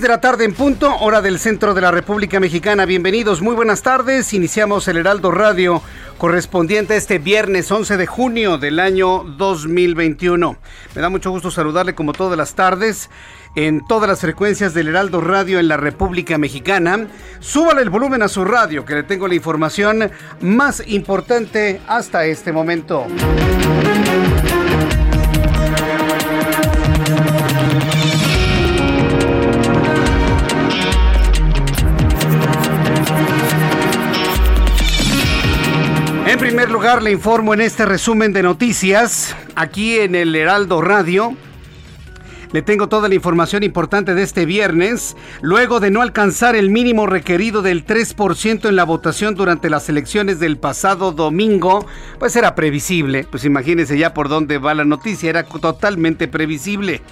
6 de la tarde en punto, hora del centro de la República Mexicana. Bienvenidos, muy buenas tardes. Iniciamos el Heraldo Radio correspondiente a este viernes 11 de junio del año 2021. Me da mucho gusto saludarle como todas las tardes en todas las frecuencias del Heraldo Radio en la República Mexicana. Súbale el volumen a su radio que le tengo la información más importante hasta este momento. Primer lugar, le informo en este resumen de noticias, aquí en el Heraldo Radio. Le tengo toda la información importante de este viernes. Luego de no alcanzar el mínimo requerido del 3% en la votación durante las elecciones del pasado domingo, pues era previsible. Pues imagínense ya por dónde va la noticia, era totalmente previsible.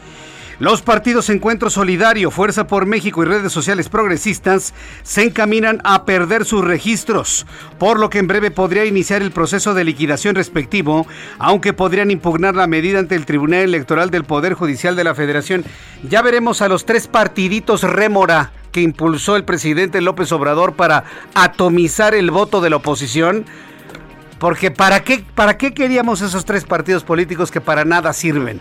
Los partidos Encuentro Solidario, Fuerza por México y redes sociales progresistas se encaminan a perder sus registros, por lo que en breve podría iniciar el proceso de liquidación respectivo, aunque podrían impugnar la medida ante el Tribunal Electoral del Poder Judicial de la Federación. Ya veremos a los tres partiditos rémora que impulsó el presidente López Obrador para atomizar el voto de la oposición. Porque ¿para qué, ¿para qué queríamos esos tres partidos políticos que para nada sirven?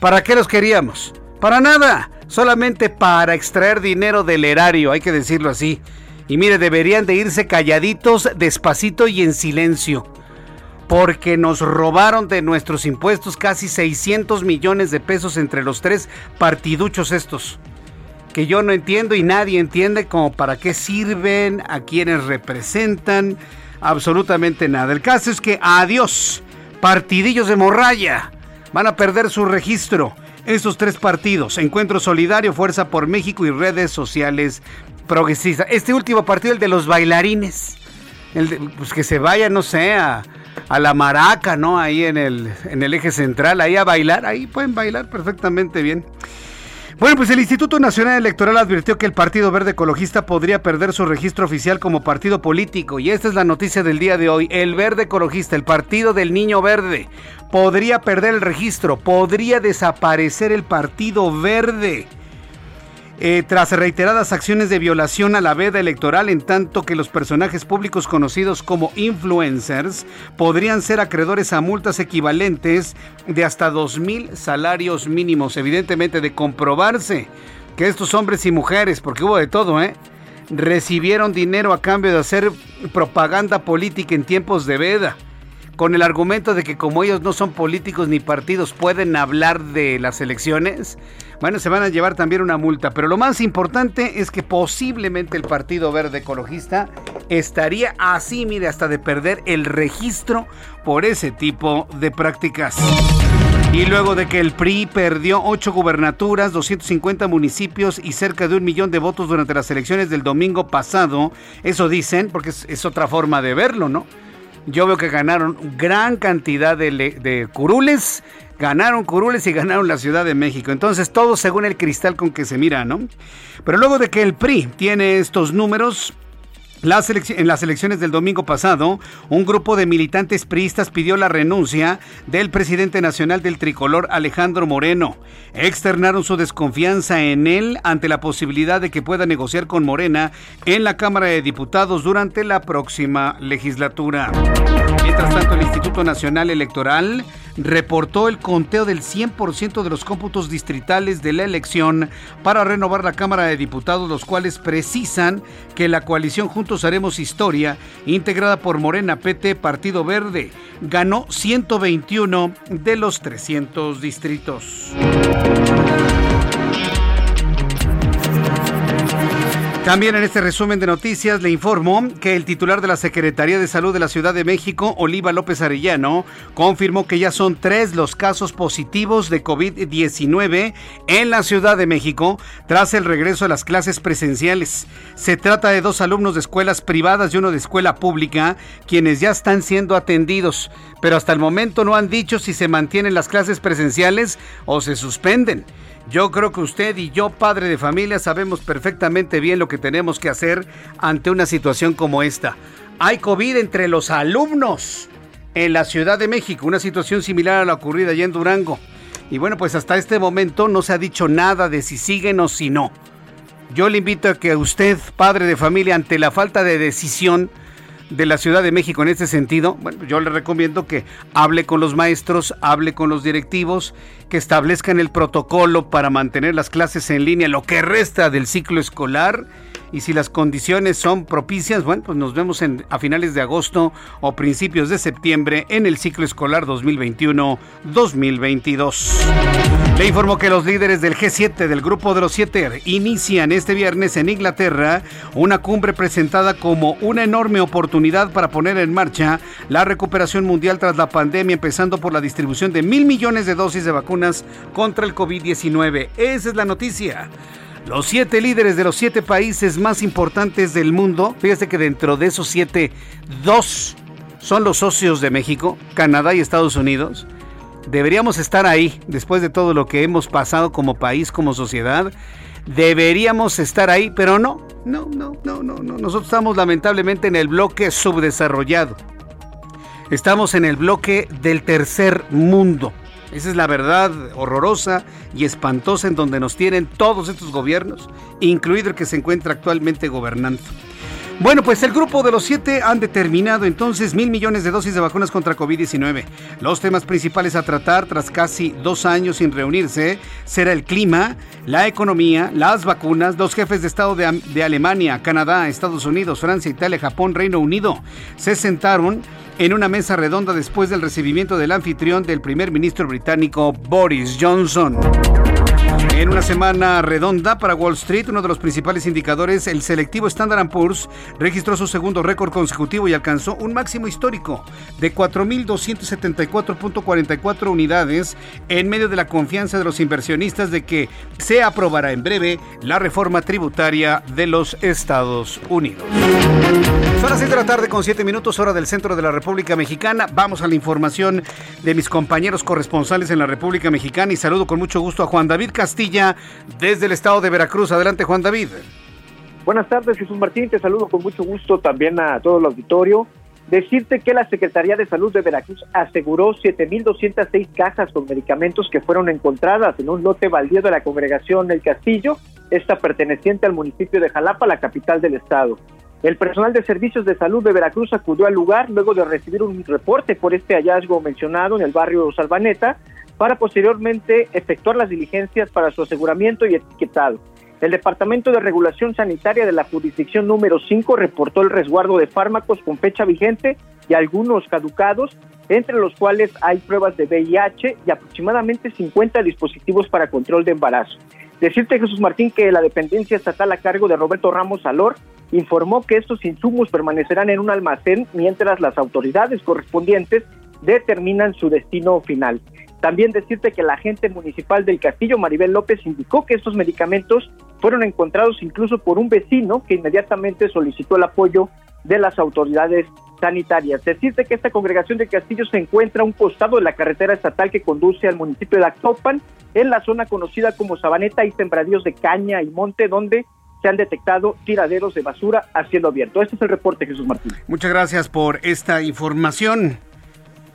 ¿Para qué los queríamos? Para nada, solamente para extraer dinero del erario, hay que decirlo así. Y mire, deberían de irse calladitos, despacito y en silencio. Porque nos robaron de nuestros impuestos casi 600 millones de pesos entre los tres partiduchos estos. Que yo no entiendo y nadie entiende como para qué sirven, a quienes representan, absolutamente nada. El caso es que adiós, partidillos de morralla, van a perder su registro estos tres partidos, Encuentro Solidario, Fuerza por México y redes sociales progresistas. Este último partido, el de los bailarines, el pues que se vaya, no sé, a, la maraca, ¿no? Ahí en el, en el eje central, ahí a bailar, ahí pueden bailar perfectamente bien. Bueno, pues el Instituto Nacional Electoral advirtió que el Partido Verde Ecologista podría perder su registro oficial como partido político. Y esta es la noticia del día de hoy. El Verde Ecologista, el Partido del Niño Verde, podría perder el registro, podría desaparecer el Partido Verde. Eh, tras reiteradas acciones de violación a la veda electoral, en tanto que los personajes públicos conocidos como influencers podrían ser acreedores a multas equivalentes de hasta 2 mil salarios mínimos, evidentemente de comprobarse que estos hombres y mujeres, porque hubo de todo, ¿eh? recibieron dinero a cambio de hacer propaganda política en tiempos de veda con el argumento de que como ellos no son políticos ni partidos pueden hablar de las elecciones, bueno, se van a llevar también una multa. Pero lo más importante es que posiblemente el Partido Verde Ecologista estaría así, mire, hasta de perder el registro por ese tipo de prácticas. Y luego de que el PRI perdió ocho gubernaturas, 250 municipios y cerca de un millón de votos durante las elecciones del domingo pasado, eso dicen, porque es, es otra forma de verlo, ¿no? Yo veo que ganaron gran cantidad de, curules, ganaron curules y ganaron la Ciudad de México. Entonces, todo según el cristal con que se mira, ¿no? Pero luego de que el PRI tiene estos números, en las elecciones del domingo pasado, un grupo de militantes priistas pidió la renuncia del presidente nacional del tricolor Alejandro Moreno. Externaron su desconfianza en él ante la posibilidad de que pueda negociar con Morena en la Cámara de Diputados durante la próxima legislatura. Mientras tanto, el Instituto Nacional Electoral reportó el conteo del 100% de los cómputos distritales de la elección para renovar la Cámara de Diputados, los cuales precisan que la coalición Juntos Haremos Historia, integrada por Morena PT Partido Verde, ganó 121 de los 300 distritos. También en este resumen de noticias le informo que el titular de la Secretaría de Salud de la Ciudad de México, Oliva López Arellano, confirmó que ya son tres los casos positivos de COVID-19 en la Ciudad de México tras el regreso a las clases presenciales. Se trata de dos alumnos de escuelas privadas y uno de escuela pública, quienes ya están siendo atendidos, pero hasta el momento no han dicho si se mantienen las clases presenciales o se suspenden. Yo creo que usted y yo, padre de familia, sabemos perfectamente bien lo que tenemos que hacer ante una situación como esta. Hay COVID entre los alumnos en la Ciudad de México, una situación similar a la ocurrida allá en Durango. Y bueno, pues hasta este momento no se ha dicho nada de si siguen o si no. Yo le invito a que usted, padre de familia, ante la falta de decisión, de la Ciudad de México en este sentido, bueno, yo le recomiendo que hable con los maestros, hable con los directivos, que establezcan el protocolo para mantener las clases en línea lo que resta del ciclo escolar y si las condiciones son propicias, bueno, pues nos vemos en, a finales de agosto o principios de septiembre en el ciclo escolar 2021-2022. Le informó que los líderes del G7 del Grupo de los Siete inician este viernes en Inglaterra una cumbre presentada como una enorme oportunidad para poner en marcha la recuperación mundial tras la pandemia, empezando por la distribución de mil millones de dosis de vacunas contra el COVID-19. Esa es la noticia. Los siete líderes de los siete países más importantes del mundo, fíjese que dentro de esos siete, dos son los socios de México, Canadá y Estados Unidos. Deberíamos estar ahí, después de todo lo que hemos pasado como país, como sociedad. Deberíamos estar ahí, pero no, no, no, no, no, no. Nosotros estamos lamentablemente en el bloque subdesarrollado. Estamos en el bloque del tercer mundo. Esa es la verdad horrorosa y espantosa en donde nos tienen todos estos gobiernos, incluido el que se encuentra actualmente gobernando. Bueno, pues el grupo de los siete han determinado entonces mil millones de dosis de vacunas contra COVID-19. Los temas principales a tratar tras casi dos años sin reunirse será el clima, la economía, las vacunas. Los jefes de Estado de, de Alemania, Canadá, Estados Unidos, Francia, Italia, Japón, Reino Unido se sentaron en una mesa redonda después del recibimiento del anfitrión del primer ministro británico Boris Johnson. En una semana redonda para Wall Street, uno de los principales indicadores, el selectivo Standard Poor's, registró su segundo récord consecutivo y alcanzó un máximo histórico de 4.274.44 unidades en medio de la confianza de los inversionistas de que se aprobará en breve la reforma tributaria de los Estados Unidos. Son las 6 de la tarde con 7 minutos hora del centro de la República Mexicana. Vamos a la información de mis compañeros corresponsales en la República Mexicana y saludo con mucho gusto a Juan David Desde el estado de Veracruz. Adelante, Juan David. Buenas tardes, Jesús Martín. Te saludo con mucho gusto también a todo el auditorio. Decirte que la Secretaría de Salud de Veracruz aseguró 7.206 cajas con medicamentos que fueron encontradas en un lote baldío de la congregación El Castillo, esta perteneciente al municipio de Jalapa, la capital del estado. El personal de servicios de salud de Veracruz acudió al lugar luego de recibir un reporte por este hallazgo mencionado en el barrio Salvaneta para posteriormente efectuar las diligencias para su aseguramiento y etiquetado. El Departamento de Regulación Sanitaria de la Jurisdicción número 5 reportó el resguardo de fármacos con fecha vigente y algunos caducados, entre los cuales hay pruebas de VIH y aproximadamente 50 dispositivos para control de embarazo. Decirte, Jesús Martín, que la dependencia estatal a cargo de Roberto Ramos Salor informó que estos insumos permanecerán en un almacén mientras las autoridades correspondientes determinan su destino final. También decirte que la agente municipal del Castillo, Maribel López, indicó que estos medicamentos fueron encontrados incluso por un vecino que inmediatamente solicitó el apoyo de las autoridades sanitarias. Decirte que esta congregación de Castillo se encuentra a un costado de la carretera estatal que conduce al municipio de Actopan, en la zona conocida como Sabaneta y sembradíos de caña y monte, donde se han detectado tiraderos de basura a abierto. Este es el reporte, Jesús Martín. Muchas gracias por esta información.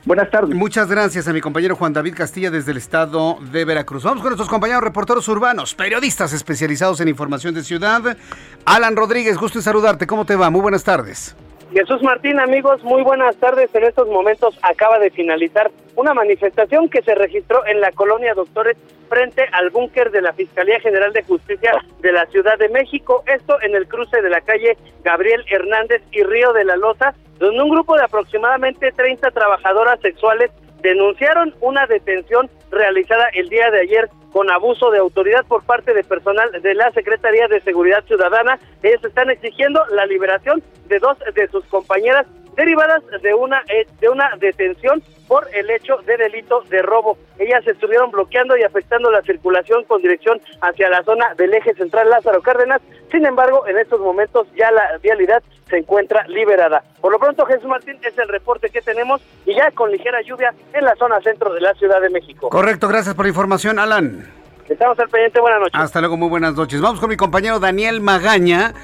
Buenas tardes. Muchas gracias a mi compañero Juan David Castilla desde el estado de Veracruz. Vamos con nuestros compañeros reporteros urbanos, periodistas especializados en información de ciudad. Alan Rodríguez, gusto en saludarte. ¿Cómo te va? Muy buenas tardes. Jesús Martín, amigos, muy buenas tardes. En estos momentos acaba de finalizar una manifestación que se registró en la colonia Doctores frente al búnker de la Fiscalía General de Justicia de la Ciudad de México. Esto en el cruce de la calle Gabriel Hernández y Río de la Loza, donde un grupo de aproximadamente 30 trabajadoras sexuales denunciaron una detención realizada el día de ayer con abuso de autoridad por parte de personal de la Secretaría de Seguridad Ciudadana. Ellos están exigiendo la liberación de dos de sus compañeras derivadas de una eh, de una detención por el hecho de delito de robo. Ellas estuvieron bloqueando y afectando la circulación con dirección hacia la zona del eje central Lázaro Cárdenas. Sin embargo, en estos momentos ya la vialidad se encuentra liberada. Por lo pronto, Jesús Martín es el reporte que tenemos y ya con ligera lluvia en la zona centro de la Ciudad de México. Correcto, gracias por la información, Alan. Estamos al pendiente, buenas noches. Hasta luego, muy buenas noches. Vamos con mi compañero Daniel Magaña,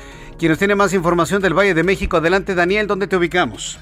quien nos tiene más información del Valle de México. Adelante, Daniel, ¿dónde te ubicamos?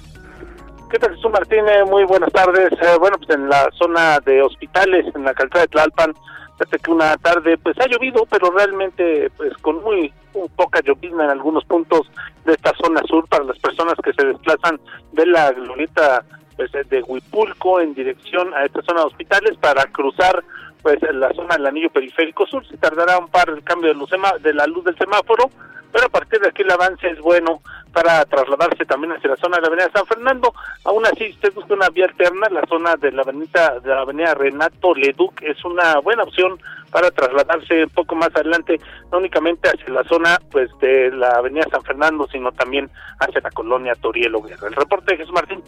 ¿Qué tal, Jesús Martínez? Muy buenas tardes. Eh, bueno, pues en la zona de hospitales, en la calzada de Tlalpan, desde que una tarde pues ha llovido, pero realmente pues con muy, poca llovizna en algunos puntos de esta zona sur para las personas que se desplazan de la glorieta pues, de Huipulco en dirección a esta zona de hospitales para cruzar pues la zona del anillo periférico sur. Se tardará un par el cambio de, luz, de la luz del semáforo, pero a partir de aquí el avance es bueno para trasladarse también hacia la zona de la avenida San Fernando. Aún así, usted busca una vía alterna, la zona de la avenida, de la avenida Renato Leduc es una buena opción para trasladarse un poco más adelante, no únicamente hacia la zona pues de la avenida San Fernando, sino también hacia la colonia Torielo Guerra. El reporte de Jesús Martín.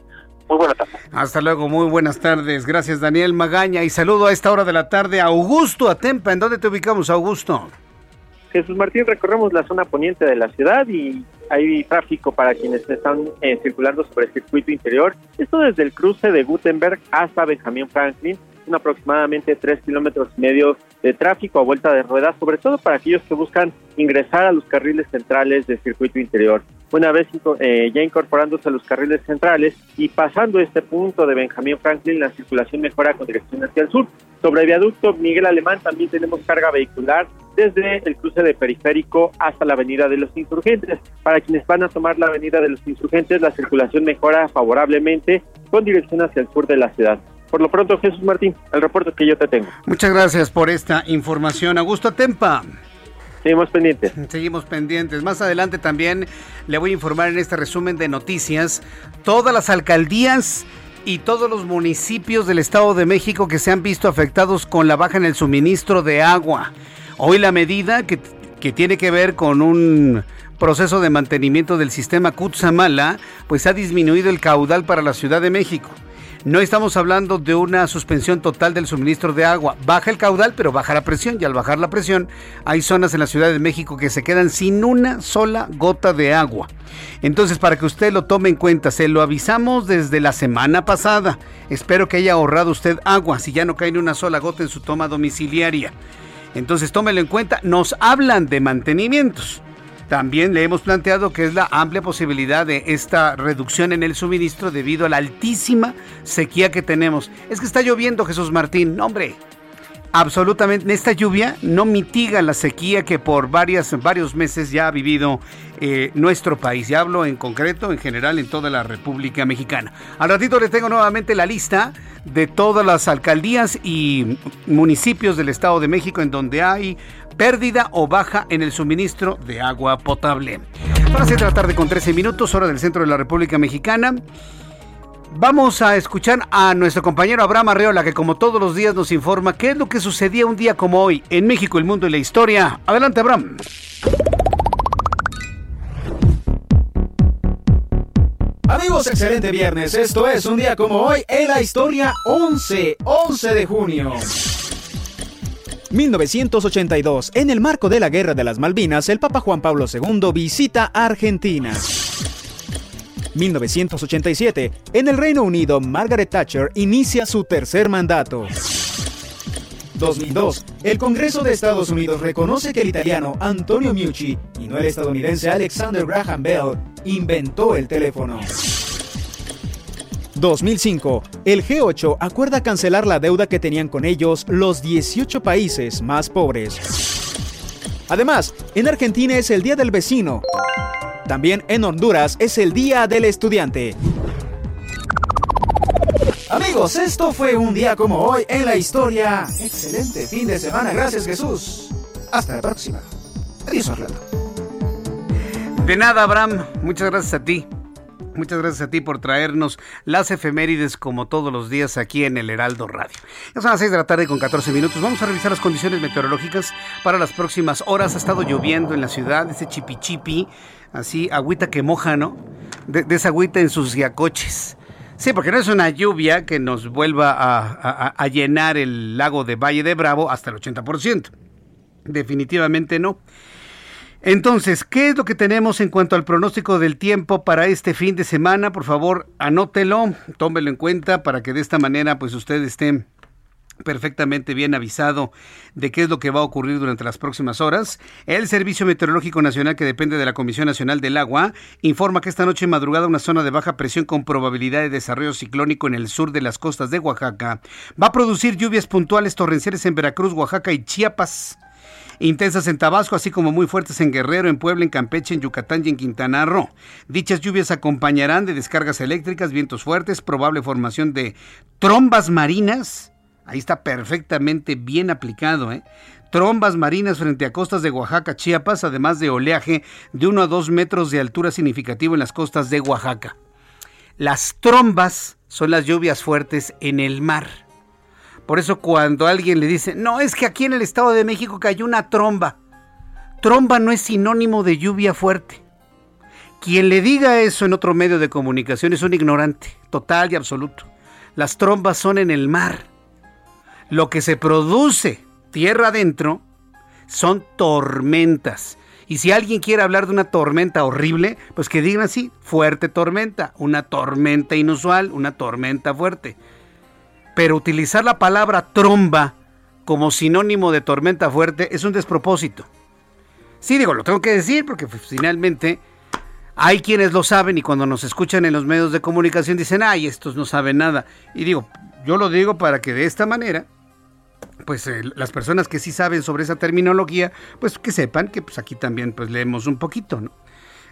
Muy buenas tardes. Hasta luego, muy buenas tardes. Gracias, Daniel Magaña. Y saludo a esta hora de la tarde a Augusto Atempa. ¿En dónde te ubicamos, Augusto? Jesús Martín, recorremos la zona poniente de la ciudad y hay tráfico para quienes están eh, circulando sobre el circuito interior. Esto desde el cruce de Gutenberg hasta Benjamín Franklin, son aproximadamente tres kilómetros y medio de tráfico a vuelta de ruedas, sobre todo para aquellos que buscan ingresar a los carriles centrales del circuito interior. Una vez eh, ya incorporándose a los carriles centrales y pasando este punto de Benjamín Franklin, la circulación mejora con dirección hacia el sur. Sobre viaducto Miguel Alemán también tenemos carga vehicular desde el cruce de periférico hasta la avenida de los insurgentes. Para quienes van a tomar la avenida de los insurgentes, la circulación mejora favorablemente con dirección hacia el sur de la ciudad. Por lo pronto, Jesús Martín, el reporte que yo te tengo. Muchas gracias por esta información. Augusto Tempa. Seguimos pendientes. Seguimos pendientes. Más adelante también le voy a informar en este resumen de noticias todas las alcaldías y todos los municipios del Estado de México que se han visto afectados con la baja en el suministro de agua. Hoy la medida que, que tiene que ver con un proceso de mantenimiento del sistema Kutsamala, pues ha disminuido el caudal para la Ciudad de México. No estamos hablando de una suspensión total del suministro de agua. Baja el caudal, pero baja la presión. Y al bajar la presión, hay zonas en la Ciudad de México que se quedan sin una sola gota de agua. Entonces, para que usted lo tome en cuenta, se lo avisamos desde la semana pasada. Espero que haya ahorrado usted agua si ya no cae ni una sola gota en su toma domiciliaria. Entonces, tómelo en cuenta. Nos hablan de mantenimientos. También le hemos planteado que es la amplia posibilidad de esta reducción en el suministro debido a la altísima sequía que tenemos. Es que está lloviendo, Jesús Martín. No, hombre, absolutamente esta lluvia no mitiga la sequía que por varias, varios meses ya ha vivido eh, nuestro país. Y hablo en concreto, en general, en toda la República Mexicana. Al ratito les tengo nuevamente la lista de todas las alcaldías y municipios del Estado de México en donde hay pérdida o baja en el suministro de agua potable. Para de la tarde con 13 minutos, hora del centro de la República Mexicana. Vamos a escuchar a nuestro compañero Abraham Arreola, que como todos los días nos informa qué es lo que sucedía un día como hoy en México, el mundo y la historia. Adelante, Abraham. Amigos, excelente viernes. Esto es un día como hoy en la historia 11, 11 de junio. 1982. En el marco de la Guerra de las Malvinas, el Papa Juan Pablo II visita Argentina. 1987. En el Reino Unido, Margaret Thatcher inicia su tercer mandato. 2002, el Congreso de Estados Unidos reconoce que el italiano Antonio Meucci y no el estadounidense Alexander Graham Bell inventó el teléfono. 2005. El G8 acuerda cancelar la deuda que tenían con ellos los 18 países más pobres. Además, en Argentina es el Día del Vecino. También en Honduras es el Día del Estudiante. Amigos, esto fue un día como hoy en la historia. Excelente fin de semana. Gracias Jesús. Hasta la próxima. Adiós, Orlando. De nada, Abraham. Muchas gracias a ti. Muchas gracias a ti por traernos las efemérides como todos los días aquí en el Heraldo Radio. Ya son las 6 de la tarde con 14 minutos. Vamos a revisar las condiciones meteorológicas para las próximas horas. Ha estado lloviendo en la ciudad, ese chipi así agüita que moja, ¿no? De, esa agüita en sus yacoches. Sí, porque no es una lluvia que nos vuelva a, a llenar el lago de Valle de Bravo hasta el 80%. Definitivamente no. Entonces, ¿qué es lo que tenemos en cuanto al pronóstico del tiempo para este fin de semana? Por favor, anótelo, tómelo en cuenta para que de esta manera pues usted esté perfectamente bien avisado de qué es lo que va a ocurrir durante las próximas horas. El Servicio Meteorológico Nacional, que depende de la Comisión Nacional del Agua, informa que esta noche madrugada una zona de baja presión con probabilidad de desarrollo ciclónico en el sur de las costas de Oaxaca va a producir lluvias puntuales torrenciales en Veracruz, Oaxaca y Chiapas intensas en Tabasco, así como muy fuertes en Guerrero, en Puebla, en Campeche, en Yucatán y en Quintana Roo. Dichas lluvias acompañarán de descargas eléctricas, vientos fuertes, probable formación de trombas marinas. Ahí está perfectamente bien aplicado, ¿eh? Trombas marinas frente a costas de Oaxaca, Chiapas, además de oleaje de 1 a 2 metros de altura significativo en las costas de Oaxaca. Las trombas son las lluvias fuertes en el mar. Por eso cuando alguien le dice, no, es que aquí en el Estado de México cayó una tromba. Tromba no es sinónimo de lluvia fuerte. Quien le diga eso en otro medio de comunicación es un ignorante, total y absoluto. Las trombas son en el mar. Lo que se produce tierra adentro son tormentas. Y si alguien quiere hablar de una tormenta horrible, pues que digan así, fuerte tormenta, una tormenta inusual, una tormenta fuerte pero utilizar la palabra tromba como sinónimo de tormenta fuerte es un despropósito. Sí, digo, lo tengo que decir porque pues, finalmente hay quienes lo saben y cuando nos escuchan en los medios de comunicación dicen, ay, estos no saben nada. Y digo, yo lo digo para que de esta manera, pues las personas que sí saben sobre esa terminología, pues que sepan que pues aquí también pues leemos un poquito, ¿no?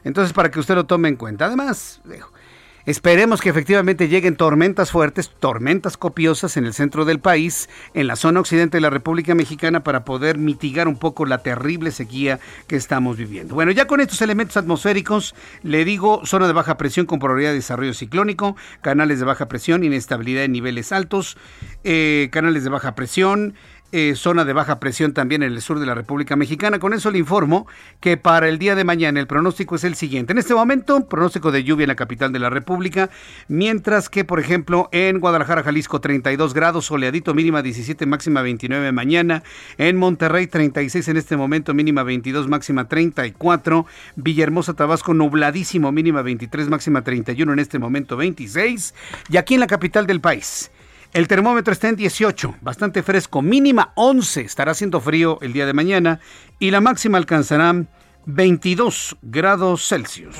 Entonces, para que usted lo tome en cuenta. Además, digo, Esperemos que efectivamente lleguen tormentas fuertes, tormentas copiosas en el centro del país, en la zona occidente de la República Mexicana, para poder mitigar un poco la terrible sequía que estamos viviendo. Bueno, ya con estos elementos atmosféricos, le digo, zona de baja presión con probabilidad de desarrollo ciclónico, canales de baja presión, inestabilidad en niveles altos, eh, canales de baja presión, eh, zona de baja presión también en el sur de la República Mexicana. Con eso le informo que para el día de mañana el pronóstico es el siguiente. En este momento, pronóstico de lluvia en la capital de la República, mientras que, por ejemplo, en Guadalajara, Jalisco, 32 grados, soleadito, mínima 17, máxima 29 mañana. En Monterrey, 36 en este momento, mínima 22, máxima 34. Villahermosa, Tabasco, nubladísimo, mínima 23, máxima 31 en este momento 26. Y aquí en la capital del país. El termómetro está en 18, bastante fresco, mínima 11, estará haciendo frío el día de mañana y la máxima alcanzará 22 grados Celsius.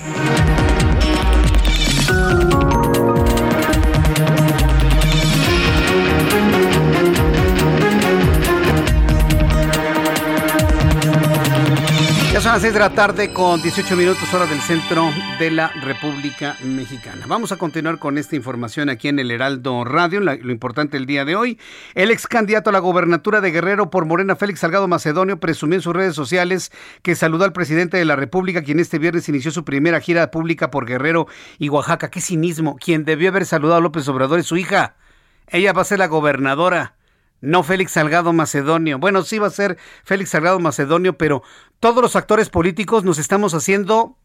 Son las 6 de la tarde con 18 minutos hora del centro de la República Mexicana. Vamos a continuar con esta información aquí en el Heraldo Radio, lo importante el día de hoy. El ex candidato a la gobernatura de Guerrero por Morena, Félix Salgado Macedonio, presumió en sus redes sociales que saludó al presidente de la República, quien este viernes inició su primera gira pública por Guerrero y Oaxaca. ¡Qué cinismo! Quien debió haber saludado a López Obrador es su hija. Ella va a ser la gobernadora no Félix Salgado Macedonio. Bueno, sí va a ser Félix Salgado Macedonio, pero todos los actores políticos nos estamos haciendo,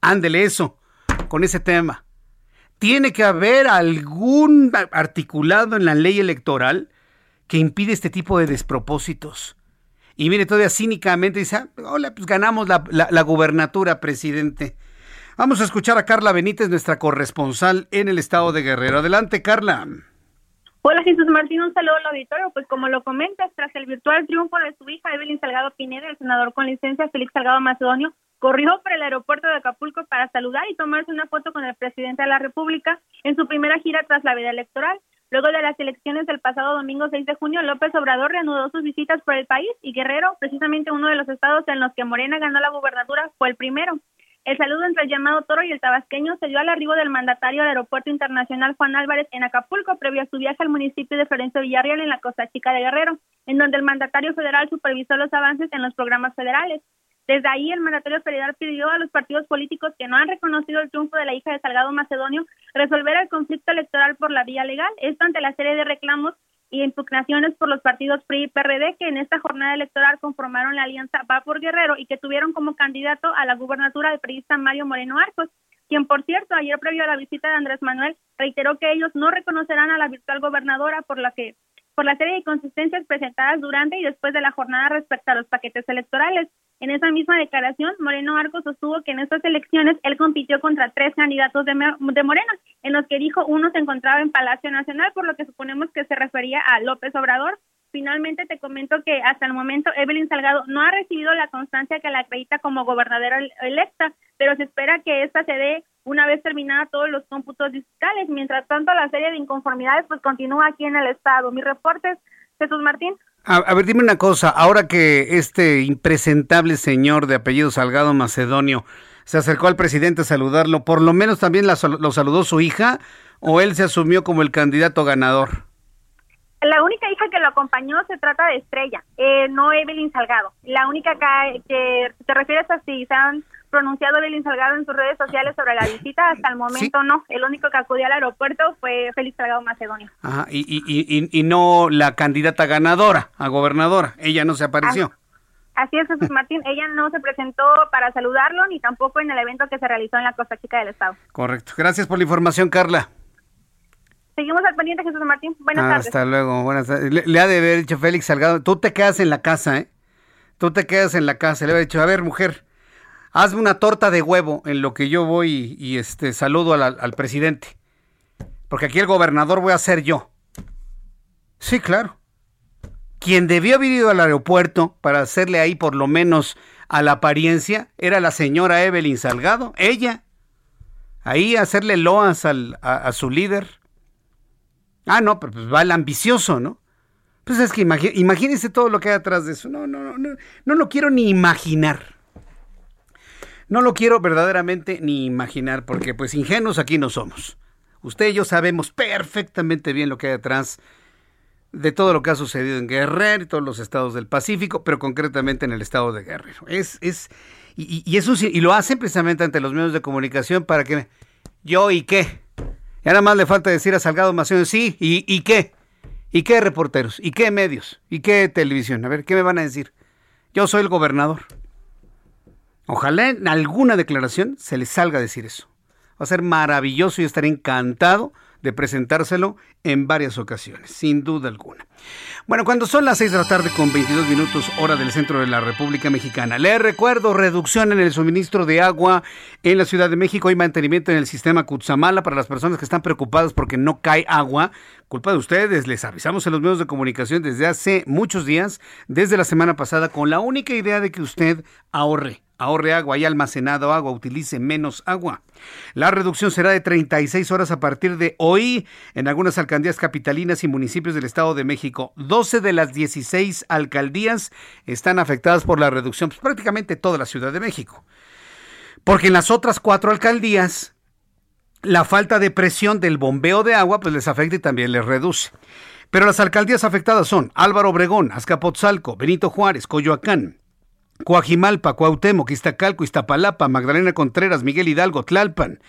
ándele eso, con ese tema. Tiene que haber algún articulado en la ley electoral que impide este tipo de despropósitos. Y mire, todavía cínicamente dice, ah, hola, pues ganamos la, la gubernatura, presidente. Vamos a escuchar a Carla Benítez, nuestra corresponsal en el estado de Guerrero. Adelante, Carla. Hola Jesús Martín, un saludo al auditorio. Pues como lo comentas, tras el virtual triunfo de su hija Evelyn Salgado Pineda, el senador con licencia Félix Salgado Macedonio corrió por el aeropuerto de Acapulco para saludar y tomarse una foto con el presidente de la República en su primera gira tras la vida electoral. Luego de las elecciones del pasado domingo 6 de junio, López Obrador reanudó sus visitas por el país y Guerrero, precisamente uno de los estados en los que Morena ganó la gubernatura, fue el primero. El saludo entre el llamado Toro y el tabasqueño se dio al arribo del mandatario del Aeropuerto Internacional Juan Álvarez en Acapulco, previo a su viaje al municipio de Florencio Villarreal en la Costa Chica de Guerrero, en donde el mandatario federal supervisó los avances en los programas federales. Desde ahí, el mandatario federal pidió a los partidos políticos que no han reconocido el triunfo de la hija de Salgado Macedonio resolver el conflicto electoral por la vía legal, esto ante la serie de reclamos y impugnaciones por los partidos PRI y PRD que en esta jornada electoral conformaron la alianza Va por Guerrero y que tuvieron como candidato a la gubernatura del periodista Mario Moreno Arcos, quien por cierto ayer previo a la visita de Andrés Manuel reiteró que ellos no reconocerán a la virtual gobernadora por la que por la serie de inconsistencias presentadas durante y después de la jornada respecto a los paquetes electorales. En esa misma declaración, Moreno Arcos sostuvo que en estas elecciones él compitió contra tres candidatos de, de, Morena, en los que dijo uno se encontraba en Palacio Nacional, por lo que suponemos que se refería a López Obrador. Finalmente te comento que hasta el momento Evelyn Salgado no ha recibido la constancia que la acredita como gobernadora electa, pero se espera que esta se dé una vez terminada todos los cómputos digitales. Mientras tanto, la serie de inconformidades pues continúa aquí en el estado. Mi reporte, Jesús Martín. A, ver, dime una cosa, ahora que este impresentable señor de apellido Salgado Macedonio se acercó al presidente a saludarlo, ¿por lo menos también lo saludó su hija o él se asumió como el candidato ganador? La única hija que lo acompañó se trata de Estrella, eh, no Evelyn Salgado. La única que te refieres a si se han pronunciado Evelyn Salgado en sus redes sociales sobre la visita, hasta el momento no. El único que acudió al aeropuerto fue Félix Salgado Macedonio. Ajá, y, y, y, no la candidata ganadora a gobernadora, ella no se apareció. Así es, Jesús Martín. Ella no se presentó para saludarlo ni tampoco en el evento que se realizó en la Costa Chica del Estado. Correcto. Gracias por la información, Carla. Seguimos al pendiente, Jesús Martín. Buenas tardes. Hasta luego. Buenas tardes. Le, ha de haber dicho Félix Salgado, tú te quedas en la casa, ¿eh? Tú te quedas en la casa. Le ha dicho, a ver, mujer, hazme una torta de huevo en lo que yo voy y, este saludo al, presidente. Porque aquí el gobernador voy a ser yo. Sí, claro. Quien debió haber ido al aeropuerto para hacerle ahí por lo menos a la apariencia era la señora Evelyn Salgado, ella. Ahí hacerle loas al, a, su líder. Ah, no, pues va el ambicioso, ¿no? Pues es que imagínense todo lo que hay atrás de eso. No, no, no, no, no lo quiero ni imaginar. No lo quiero verdaderamente ni imaginar, porque pues ingenuos aquí no somos. Usted y yo sabemos perfectamente bien lo que hay detrás de todo lo que ha sucedido en Guerrero y todos los estados del Pacífico, pero concretamente en el estado de Guerrero. Es, es, y, y, eso, y lo hacen precisamente ante los medios de comunicación para que yo y qué. Y nada más le falta decir a Salgado Macedonio, sí, y, y qué. ¿Y qué reporteros? ¿Y qué medios? ¿Y qué televisión? A ver, ¿qué me van a decir? Yo soy el gobernador. Ojalá en alguna declaración se le salga a decir eso. Va a ser maravilloso y estaré encantado de presentárselo en varias ocasiones, sin duda alguna. Bueno, cuando son las 6 de la tarde con 22 minutos hora del centro de la República Mexicana, le recuerdo reducción en el suministro de agua en la Ciudad de México y mantenimiento en el sistema Cutzamala para las personas que están preocupadas porque no cae agua. Culpa de ustedes, les avisamos en los medios de comunicación desde hace muchos días, desde la semana pasada, con la única idea de que usted ahorre ahorre agua y almacenado agua, utilice menos agua. La reducción será de 36 horas a partir de hoy en algunas alcaldías capitalinas y municipios del Estado de México. 12 de las 16 alcaldías están afectadas por la reducción, pues prácticamente toda la Ciudad de México. Porque en las otras cuatro alcaldías la falta de presión del bombeo de agua pues les afecta y también les reduce. Pero las alcaldías afectadas son Álvaro Obregón, Azcapotzalco, Benito Juárez, Coyoacán, Coajimalpa, Cuauhtémoc, Iztacalco, Iztapalapa, Magdalena Contreras, Miguel Hidalgo, Tlalpan,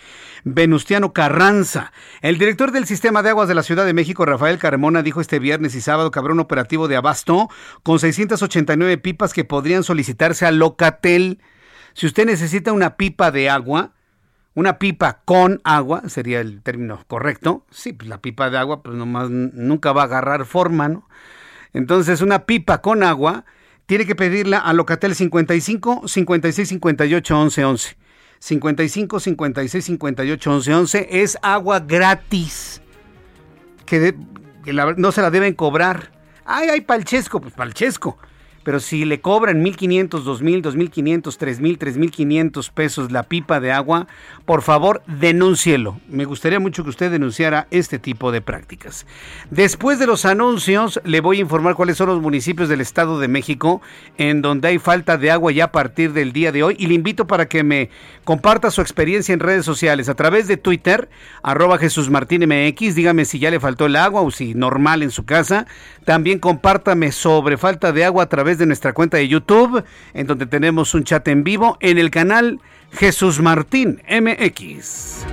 Venustiano Carranza. El director del Sistema de Aguas de la Ciudad de México, Rafael Carmona, dijo este viernes y sábado que habrá un operativo de abasto con 689 pipas que podrían solicitarse a Locatel. Si usted necesita una pipa de agua, una pipa con agua, sería el término correcto. Sí, pues la pipa de agua, pues nomás nunca va a agarrar forma, ¿no? Entonces, una pipa con agua tiene que pedirla a Locatel 55 56 58 11 11. 55 56 58 11 11 es agua gratis. Que no se la deben cobrar. Ay, ay, Palchesco, pues Palchesco. Pero si le cobran 1.500, 2.000, 2.500, 3.000, 3.500 pesos la pipa de agua, por favor denúncielo. Me gustaría mucho que usted denunciara este tipo de prácticas. Después de los anuncios, le voy a informar cuáles son los municipios del Estado de México en donde hay falta de agua ya a partir del día de hoy. Y le invito para que me comparta su experiencia en redes sociales a través de Twitter, arroba Jesús Martín MX. Dígame si ya le faltó el agua o si normal en su casa. También compártame sobre falta de agua a través de nuestra cuenta de YouTube, en donde tenemos un chat en vivo en el canal Jesús Martín MX.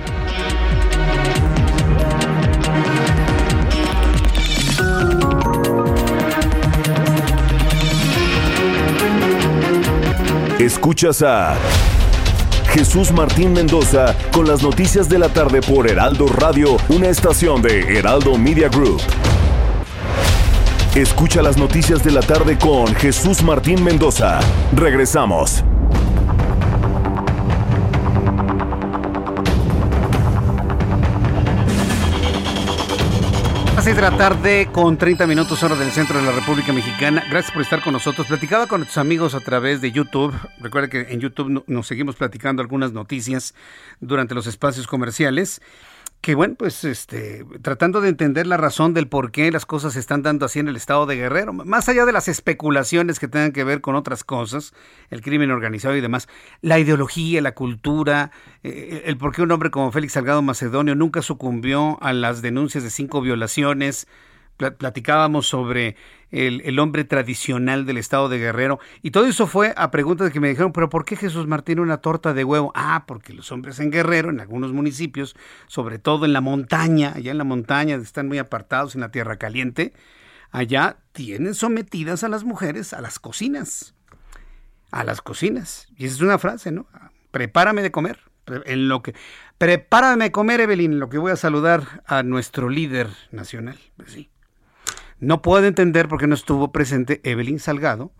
Escuchas a Jesús Martín Mendoza con las noticias de la tarde por Heraldo Radio, una estación de Heraldo Media Group. Escucha las noticias de la tarde con Jesús Martín Mendoza. Regresamos. De la tarde con 30 minutos hora del centro de la República Mexicana. Gracias por estar con nosotros. Platicaba con nuestros amigos a través de YouTube. Recuerda que en YouTube nos seguimos platicando algunas noticias durante los espacios comerciales que bueno, pues este, tratando de entender la razón del por qué las cosas se están dando así en el estado de Guerrero, más allá de las especulaciones que tengan que ver con otras cosas, el crimen organizado y demás, la ideología, la cultura, eh, el por qué un hombre como Félix Salgado Macedonio nunca sucumbió a las denuncias de cinco violaciones, platicábamos sobre el, hombre tradicional del estado de Guerrero. Y todo eso fue a preguntas que me dijeron, pero ¿por qué Jesús Martín una torta de huevo? Ah, porque los hombres en Guerrero, en algunos municipios, sobre todo en la montaña, allá en la montaña, están muy apartados en la tierra caliente, allá tienen sometidas a las mujeres a las cocinas. A las cocinas. Y esa es una frase, ¿no? Prepárame de comer. En lo que prepárame de comer, Evelyn, en lo que voy a saludar a nuestro líder nacional. Pues sí. No puedo entender por qué no estuvo presente Evelyn Salgado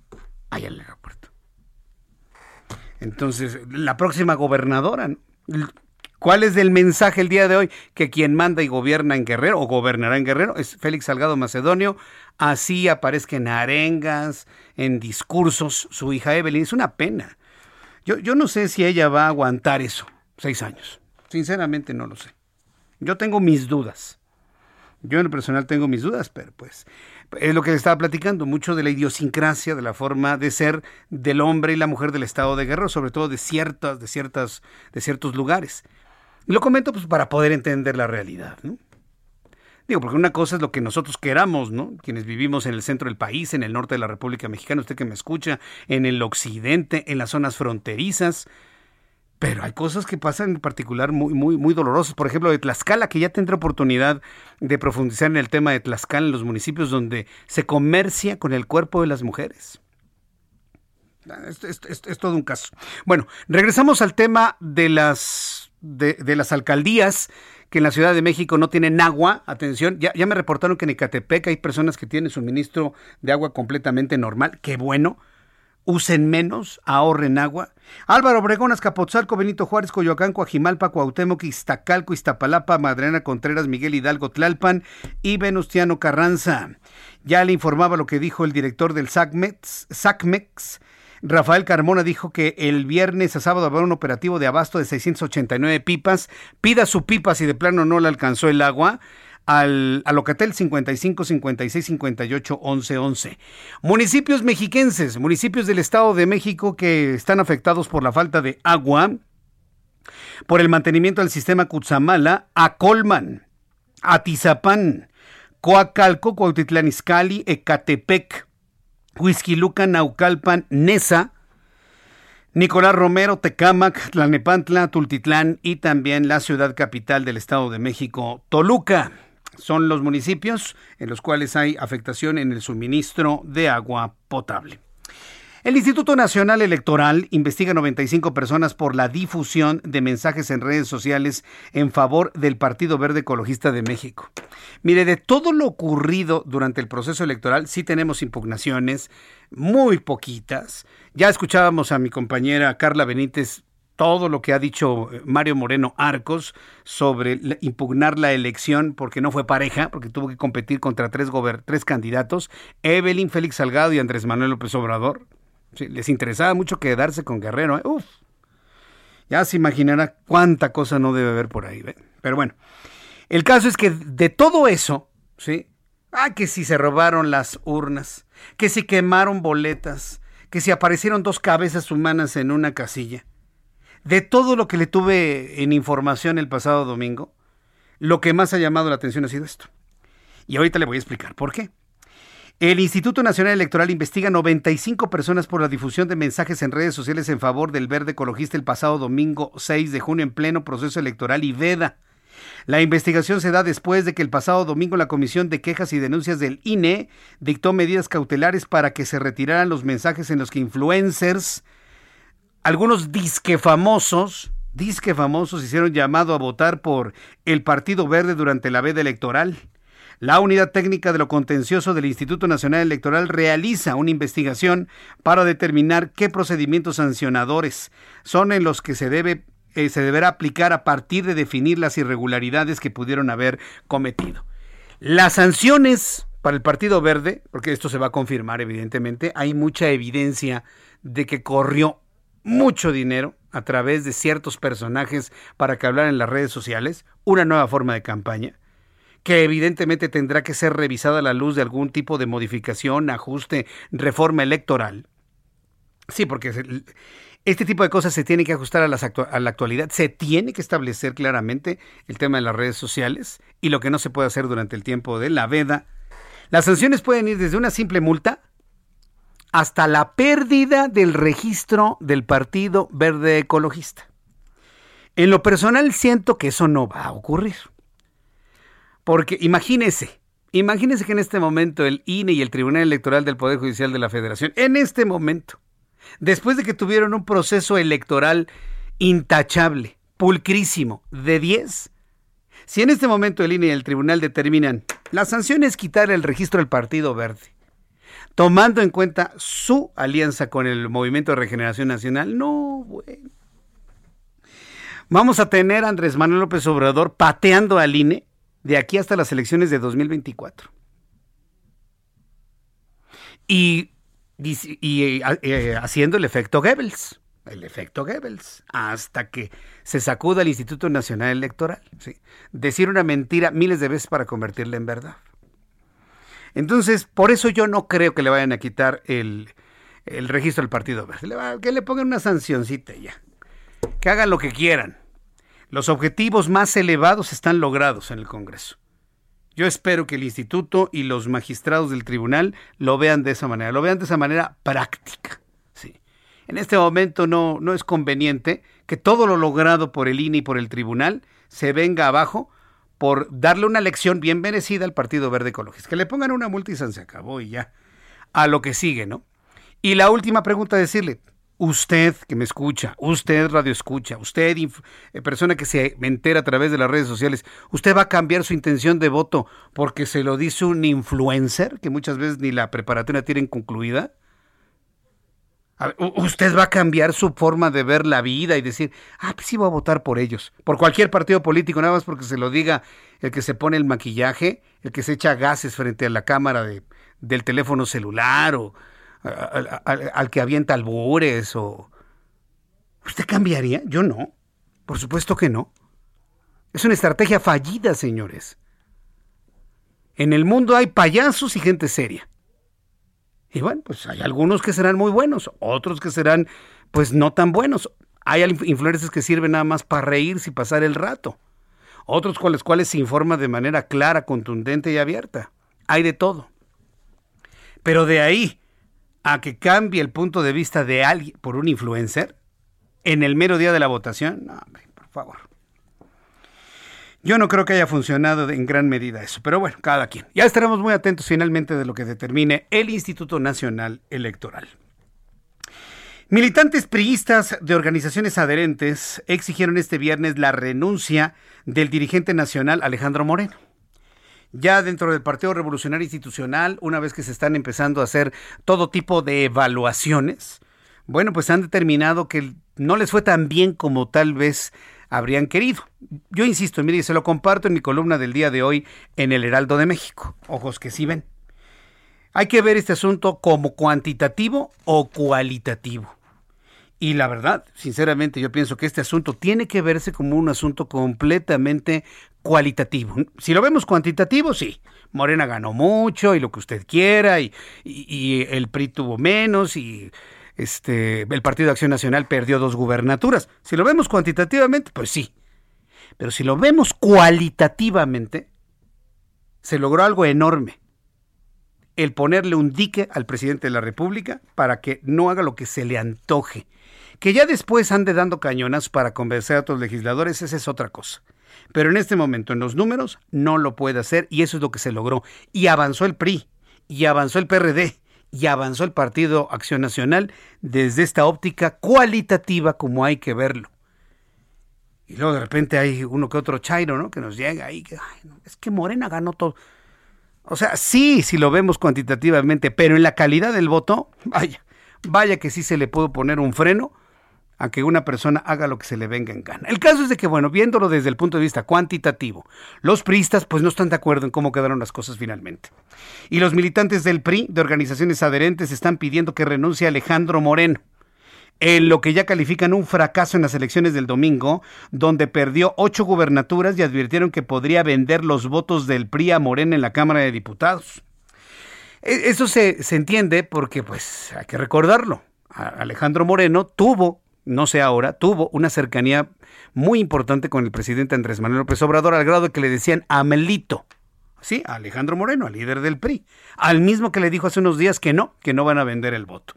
allá en el aeropuerto. Entonces, la próxima gobernadora, ¿cuál es el mensaje el día de hoy? Que quien manda y gobierna en Guerrero, o gobernará en Guerrero, es Félix Salgado Macedonio. Así aparezca en arengas, en discursos, su hija Evelyn. Es una pena. Yo, yo no sé si ella va a aguantar eso, seis años. Sinceramente no lo sé. Yo tengo mis dudas. Yo en lo personal tengo mis dudas, pero pues es lo que le estaba platicando, mucho de la idiosincrasia, de la forma de ser del hombre y la mujer del estado de guerra, sobre todo de ciertas, de ciertas, de ciertos lugares. Lo comento pues para poder entender la realidad, ¿no? Digo, porque una cosa es lo que nosotros queramos, ¿no? Quienes vivimos en el centro del país, en el norte de la República Mexicana, usted que me escucha, en el occidente, en las zonas fronterizas, pero hay cosas que pasan en particular muy, muy, muy dolorosas. Por ejemplo, de Tlaxcala, que ya tendré oportunidad de profundizar en el tema de Tlaxcala, en los municipios donde se comercia con el cuerpo de las mujeres. Es, todo un caso. Bueno, regresamos al tema de las, de, las alcaldías que en la Ciudad de México no tienen agua. Atención, ya, ya me reportaron que en Ecatepec hay personas que tienen suministro de agua completamente normal. Qué bueno usen menos, ahorren agua. Álvaro Obregón, Azcapotzalco, Benito Juárez, Coyoacán, Coajimalpa, Cuauhtémoc, Iztacalco, Iztapalapa, Madrena Contreras, Miguel Hidalgo, Tlalpan y Venustiano Carranza. Ya le informaba lo que dijo el director del SACMEX, SACMEX Rafael Carmona dijo que el viernes a sábado habrá un operativo de abasto de 689 pipas. Pida su pipa si de plano no le alcanzó el agua al, al Locatel 55 56 58 11 11. Municipios mexiquenses, municipios del Estado de México que están afectados por la falta de agua, por el mantenimiento del sistema Cutzamala, a Colman, Atizapán, Coacalco, Cuautitlán Izcalli, Ecatepec, Huizquiluca, Naucalpan, Nesa, Nicolás Romero, Tecámac, Tlanepantla, Tultitlán y también la ciudad capital del Estado de México, Toluca son los municipios en los cuales hay afectación en el suministro de agua potable. El Instituto Nacional Electoral investiga 95 personas por la difusión de mensajes en redes sociales en favor del Partido Verde Ecologista de México. Mire, de todo lo ocurrido durante el proceso electoral, sí tenemos impugnaciones, muy poquitas. Ya escuchábamos a mi compañera Carla Benítez todo lo que ha dicho eh, Mario Moreno Arcos sobre impugnar la elección porque no fue pareja, porque tuvo que competir contra tres, tres candidatos, Evelyn, Félix Salgado y Andrés Manuel López Obrador. les interesaba mucho quedarse con Guerrero. ¿eh? Uf, ya se imaginará cuánta cosa no debe haber por ahí. Pero bueno, el caso es que de todo eso, ¿sí? Ah, que si se robaron las urnas, que si quemaron boletas, que si aparecieron dos cabezas humanas en una casilla de todo lo que le tuve en información el pasado domingo, lo que más ha llamado la atención ha sido esto. Y ahorita le voy a explicar por qué. El Instituto Nacional Electoral investiga 95 personas por la difusión de mensajes en redes sociales en favor del verde ecologista el pasado domingo 6 de junio en pleno proceso electoral y veda. La investigación se da después de que el pasado domingo la Comisión de Quejas y Denuncias del INE dictó medidas cautelares para que se retiraran los mensajes en los que influencers algunos disque famosos, disque famosos hicieron llamado a votar por el Partido Verde durante la veda electoral. La Unidad Técnica de lo Contencioso del Instituto Nacional Electoral realiza una investigación para determinar qué procedimientos sancionadores son en los que se debe eh, se deberá aplicar a partir de definir las irregularidades que pudieron haber cometido. Las sanciones para el Partido Verde, porque esto se va a confirmar evidentemente, hay mucha evidencia de que corrió mucho dinero a través de ciertos personajes para que hablaran en las redes sociales, una nueva forma de campaña, que evidentemente tendrá que ser revisada a la luz de algún tipo de modificación, ajuste, reforma electoral. Sí, porque este tipo de cosas se tiene que ajustar a, a, la actualidad, se tiene que establecer claramente el tema de las redes sociales y lo que no se puede hacer durante el tiempo de la veda. Las sanciones pueden ir desde una simple multa hasta la pérdida del registro del Partido Verde Ecologista. En lo personal siento que eso no va a ocurrir. Porque imagínese, imagínese que en este momento el INE y el Tribunal Electoral del Poder Judicial de la Federación, en este momento, después de que tuvieron un proceso electoral intachable, pulcrísimo, de 10, si en este momento el INE y el Tribunal determinan la sanción es quitar el registro del Partido Verde, tomando en cuenta su alianza con el Movimiento de Regeneración Nacional. No, bueno. Vamos a tener a Andrés Manuel López Obrador pateando al INE de aquí hasta las elecciones de 2024. Y, y, eh, haciendo el efecto Goebbels, el efecto Goebbels, hasta que se sacuda el Instituto Nacional Electoral. Decir una mentira miles de veces para convertirla en verdad. Entonces, por eso yo no creo que le vayan a quitar el, registro del Partido Verde. Que le pongan una sancioncita ya. Que hagan lo que quieran. Los objetivos más elevados están logrados en el Congreso. Yo espero que el instituto y los magistrados del tribunal lo vean de esa manera, lo vean de esa manera práctica. Sí. En este momento no, no es conveniente que todo lo logrado por el INE y por el tribunal se venga abajo por darle una lección bien merecida al Partido Verde Ecologista. Que le pongan una multa y se acabó y ya. A lo que sigue, ¿no? Y la última pregunta, decirle, usted que me escucha, usted radio escucha, usted eh, persona que se entera a través de las redes sociales, ¿usted va a cambiar su intención de voto porque se lo dice un influencer que muchas veces ni la preparatoria tienen concluida? Usted va a cambiar su forma de ver la vida y decir, ah, pues sí voy a votar por ellos, por cualquier partido político, nada más porque se lo diga el que se pone el maquillaje, el que se echa gases frente a la cámara de, del teléfono celular o al, que avienta albures o... ¿Usted cambiaría? Yo no. Por supuesto que no. Es una estrategia fallida, señores. En el mundo hay payasos y gente seria. Y bueno, pues hay algunos que serán muy buenos, otros que serán pues no tan buenos. Hay influencers que sirven nada más para reírse y pasar el rato. Otros con los cuales se informa de manera clara, contundente y abierta. Hay de todo. Pero de ahí a que cambie el punto de vista de alguien por un influencer en el mero día de la votación, no, por favor. Yo no creo que haya funcionado en gran medida eso, pero bueno, cada quien. Ya estaremos muy atentos finalmente de lo que determine el Instituto Nacional Electoral. Militantes priistas de organizaciones adherentes exigieron este viernes la renuncia del dirigente nacional Alejandro Moreno. Ya dentro del Partido Revolucionario Institucional, una vez que se están empezando a hacer todo tipo de evaluaciones, bueno, pues han determinado que no les fue tan bien como tal vez habrían querido. Yo insisto, mire, se lo comparto en mi columna del día de hoy en el Heraldo de México. Ojos que sí ven. Hay que ver este asunto como cuantitativo o cualitativo. Y la verdad, sinceramente, yo pienso que este asunto tiene que verse como un asunto completamente cualitativo. Si lo vemos cuantitativo, sí. Morena ganó mucho y lo que usted quiera, y, el PRI tuvo menos, y este, el Partido de Acción Nacional perdió dos gubernaturas. Si lo vemos cuantitativamente, pues sí. Pero si lo vemos cualitativamente, se logró algo enorme. El ponerle un dique al presidente de la República para que no haga lo que se le antoje. Que ya después ande dando cañonas para convencer a otros legisladores, esa es otra cosa. Pero en este momento, en los números, no lo puede hacer y eso es lo que se logró. Y avanzó el PRI, y avanzó el PRD, y avanzó el Partido Acción Nacional desde esta óptica cualitativa como hay que verlo. Y luego de repente hay uno que otro chairo, ¿no? Que nos llega ahí, que es que Morena ganó todo. O sea, sí, si lo vemos cuantitativamente, pero en la calidad del voto, vaya, vaya que sí se le pudo poner un freno a que una persona haga lo que se le venga en gana. El caso es de que, bueno, viéndolo desde el punto de vista cuantitativo, los priistas pues no están de acuerdo en cómo quedaron las cosas finalmente. Y los militantes del PRI, de organizaciones adherentes, están pidiendo que renuncie Alejandro Moreno en lo que ya califican un fracaso en las elecciones del domingo, donde perdió ocho gubernaturas y advirtieron que podría vender los votos del PRI a Morena en la Cámara de Diputados. E, eso se, se entiende porque, pues, hay que recordarlo. Alejandro Moreno tuvo no sé ahora, tuvo una cercanía muy importante con el presidente Andrés Manuel López Obrador al grado de que le decían Amelito. Sí, a Alejandro Moreno, al líder del PRI, al mismo que le dijo hace unos días que no, que no van a vender el voto.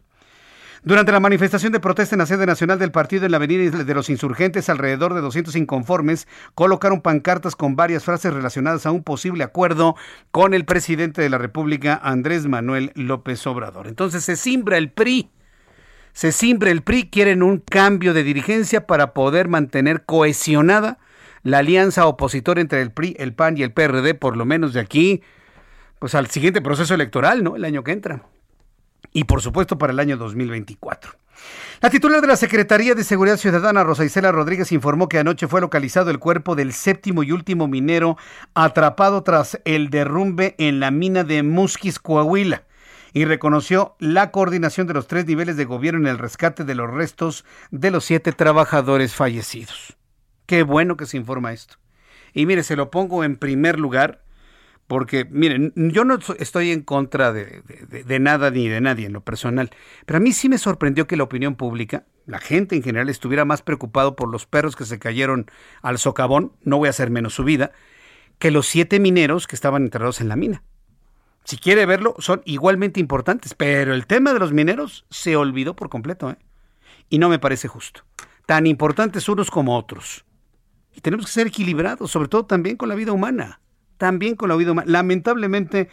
Durante la manifestación de protesta en la sede nacional del partido en la avenida de los insurgentes, alrededor de 200 inconformes colocaron pancartas con varias frases relacionadas a un posible acuerdo con el presidente de la República, Andrés Manuel López Obrador. Entonces se simbra el PRI se simbre el PRI, quieren un cambio de dirigencia para poder mantener cohesionada la alianza opositora entre el PRI, el PAN y el PRD, por lo menos de aquí, pues al siguiente proceso electoral, ¿no? El año que entra. Y por supuesto para el año 2024. La titular de la Secretaría de Seguridad Ciudadana, Rosa Isela Rodríguez, informó que anoche fue localizado el cuerpo del séptimo y último minero atrapado tras el derrumbe en la mina de Musquis, Coahuila y reconoció la coordinación de los tres niveles de gobierno en el rescate de los restos de los siete trabajadores fallecidos. Qué bueno que se informa esto. Y mire, se lo pongo en primer lugar porque, miren, yo no estoy en contra de, de, nada ni de nadie en lo personal, pero a mí sí me sorprendió que la opinión pública, la gente en general, estuviera más preocupado por los perros que se cayeron al socavón, no voy a hacer menos su vida, que los siete mineros que estaban enterrados en la mina si quiere verlo, son igualmente importantes. Pero el tema de los mineros se olvidó por completo. ¿eh? Y no me parece justo. Tan importantes unos como otros. Y tenemos que ser equilibrados, sobre todo también con la vida humana. También con la vida humana. Lamentablemente,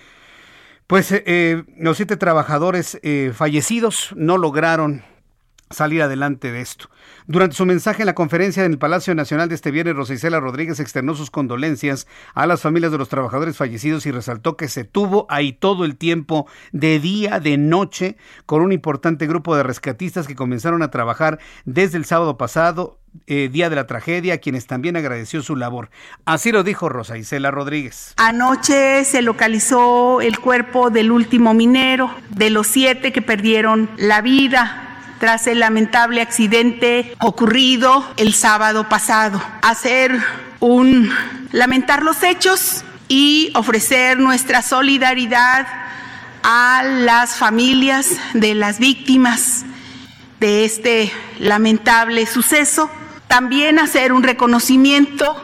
pues eh, eh, los siete trabajadores fallecidos no lograron salir adelante de esto. Durante su mensaje en la conferencia en el Palacio Nacional de este viernes, Rosicela Rodríguez externó sus condolencias a las familias de los trabajadores fallecidos y resaltó que se tuvo ahí todo el tiempo, de día, de noche, con un importante grupo de rescatistas que comenzaron a trabajar desde el sábado pasado, eh, día de la tragedia, a quienes también agradeció su labor. Así lo dijo Rosa Isela Rodríguez. Anoche se localizó el cuerpo del último minero, de los siete que perdieron la vida tras el lamentable accidente ocurrido el sábado pasado. Hacer un lamentar los hechos y ofrecer nuestra solidaridad a las familias de las víctimas de este lamentable suceso. También hacer un reconocimiento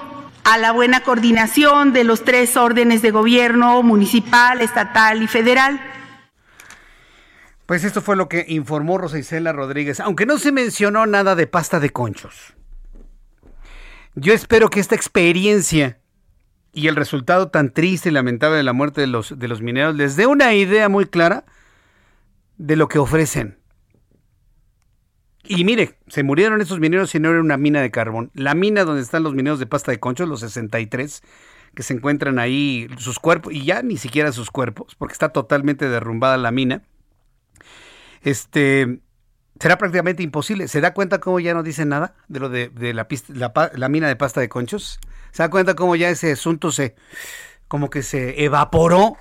a la buena coordinación de los tres órdenes de gobierno municipal, estatal y federal pues esto fue lo que informó Rosa Isela Rodríguez, aunque no se mencionó nada de pasta de conchos. Yo espero que esta experiencia y el resultado tan triste y lamentable de la muerte de los, de los mineros les dé una idea muy clara de lo que ofrecen. Y mire, se murieron esos mineros y no era una mina de carbón. La mina donde están los mineros de pasta de conchos, los 63, que se encuentran ahí, sus cuerpos, y ya ni siquiera sus cuerpos, porque está totalmente derrumbada la mina este, será prácticamente imposible. ¿Se da cuenta cómo ya no dicen nada de lo de, la, la, la, mina de pasta de conchos? ¿Se da cuenta cómo ya ese asunto se como que se evaporó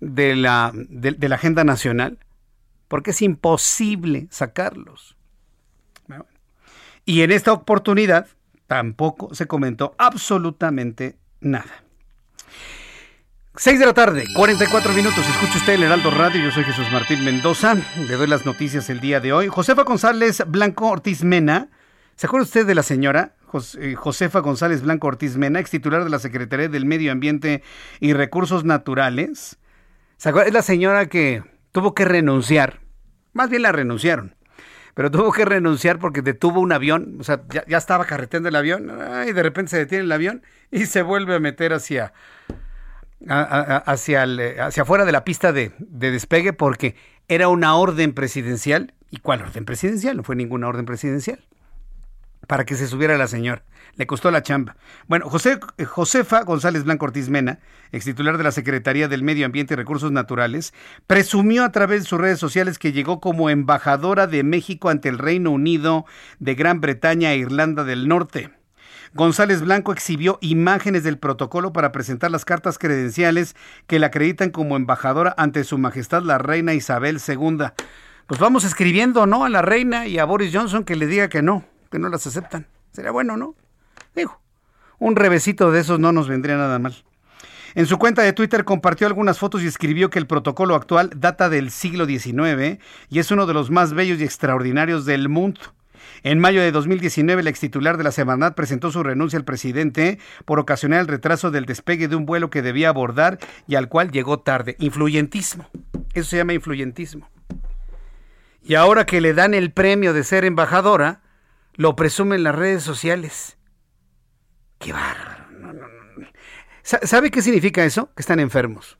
de la, de, la agenda nacional? Porque es imposible sacarlos. Y en esta oportunidad tampoco se comentó absolutamente nada. 6 de la tarde, 44 minutos. Escucha usted el Heraldo Radio. Yo soy Jesús Martín Mendoza. Le doy las noticias el día de hoy. Josefa González Blanco Ortiz Mena. ¿Se acuerda usted de la señora eh, Josefa González Blanco Ortiz Mena, ex titular de la Secretaría del Medio Ambiente y Recursos Naturales? ¿Se acuerda? Es la señora que tuvo que renunciar. Más bien la renunciaron. Pero tuvo que renunciar porque detuvo un avión. O sea, ya, estaba carreteando el avión. Y de repente se detiene el avión y se vuelve a meter hacia hacia, hacia afuera de la pista de, de, despegue porque era una orden presidencial. ¿Y cuál orden presidencial? No fue ninguna orden presidencial. Para que se subiera la señora. Le costó la chamba. Bueno, José, Josefa González Blanco Ortiz Mena, ex titular de la Secretaría del Medio Ambiente y Recursos Naturales, presumió a través de sus redes sociales que llegó como embajadora de México ante el Reino Unido de Gran Bretaña e Irlanda del Norte. González Blanco exhibió imágenes del protocolo para presentar las cartas credenciales que la acreditan como embajadora ante Su Majestad la Reina Isabel II. Pues vamos escribiendo, ¿no? A la reina y a Boris Johnson que le diga que no, que no las aceptan. Sería bueno, ¿no? Digo, un revesito de esos no nos vendría nada mal. En su cuenta de Twitter compartió algunas fotos y escribió que el protocolo actual data del siglo XIX y es uno de los más bellos y extraordinarios del mundo. En mayo de 2019, el ex titular de la Semanat presentó su renuncia al presidente por ocasionar el retraso del despegue de un vuelo que debía abordar y al cual llegó tarde. Influyentismo. Eso se llama influyentismo. Y ahora que le dan el premio de ser embajadora, lo presumen en las redes sociales. ¡Qué bárbaro! ¿Sabe qué significa eso? Que están enfermos.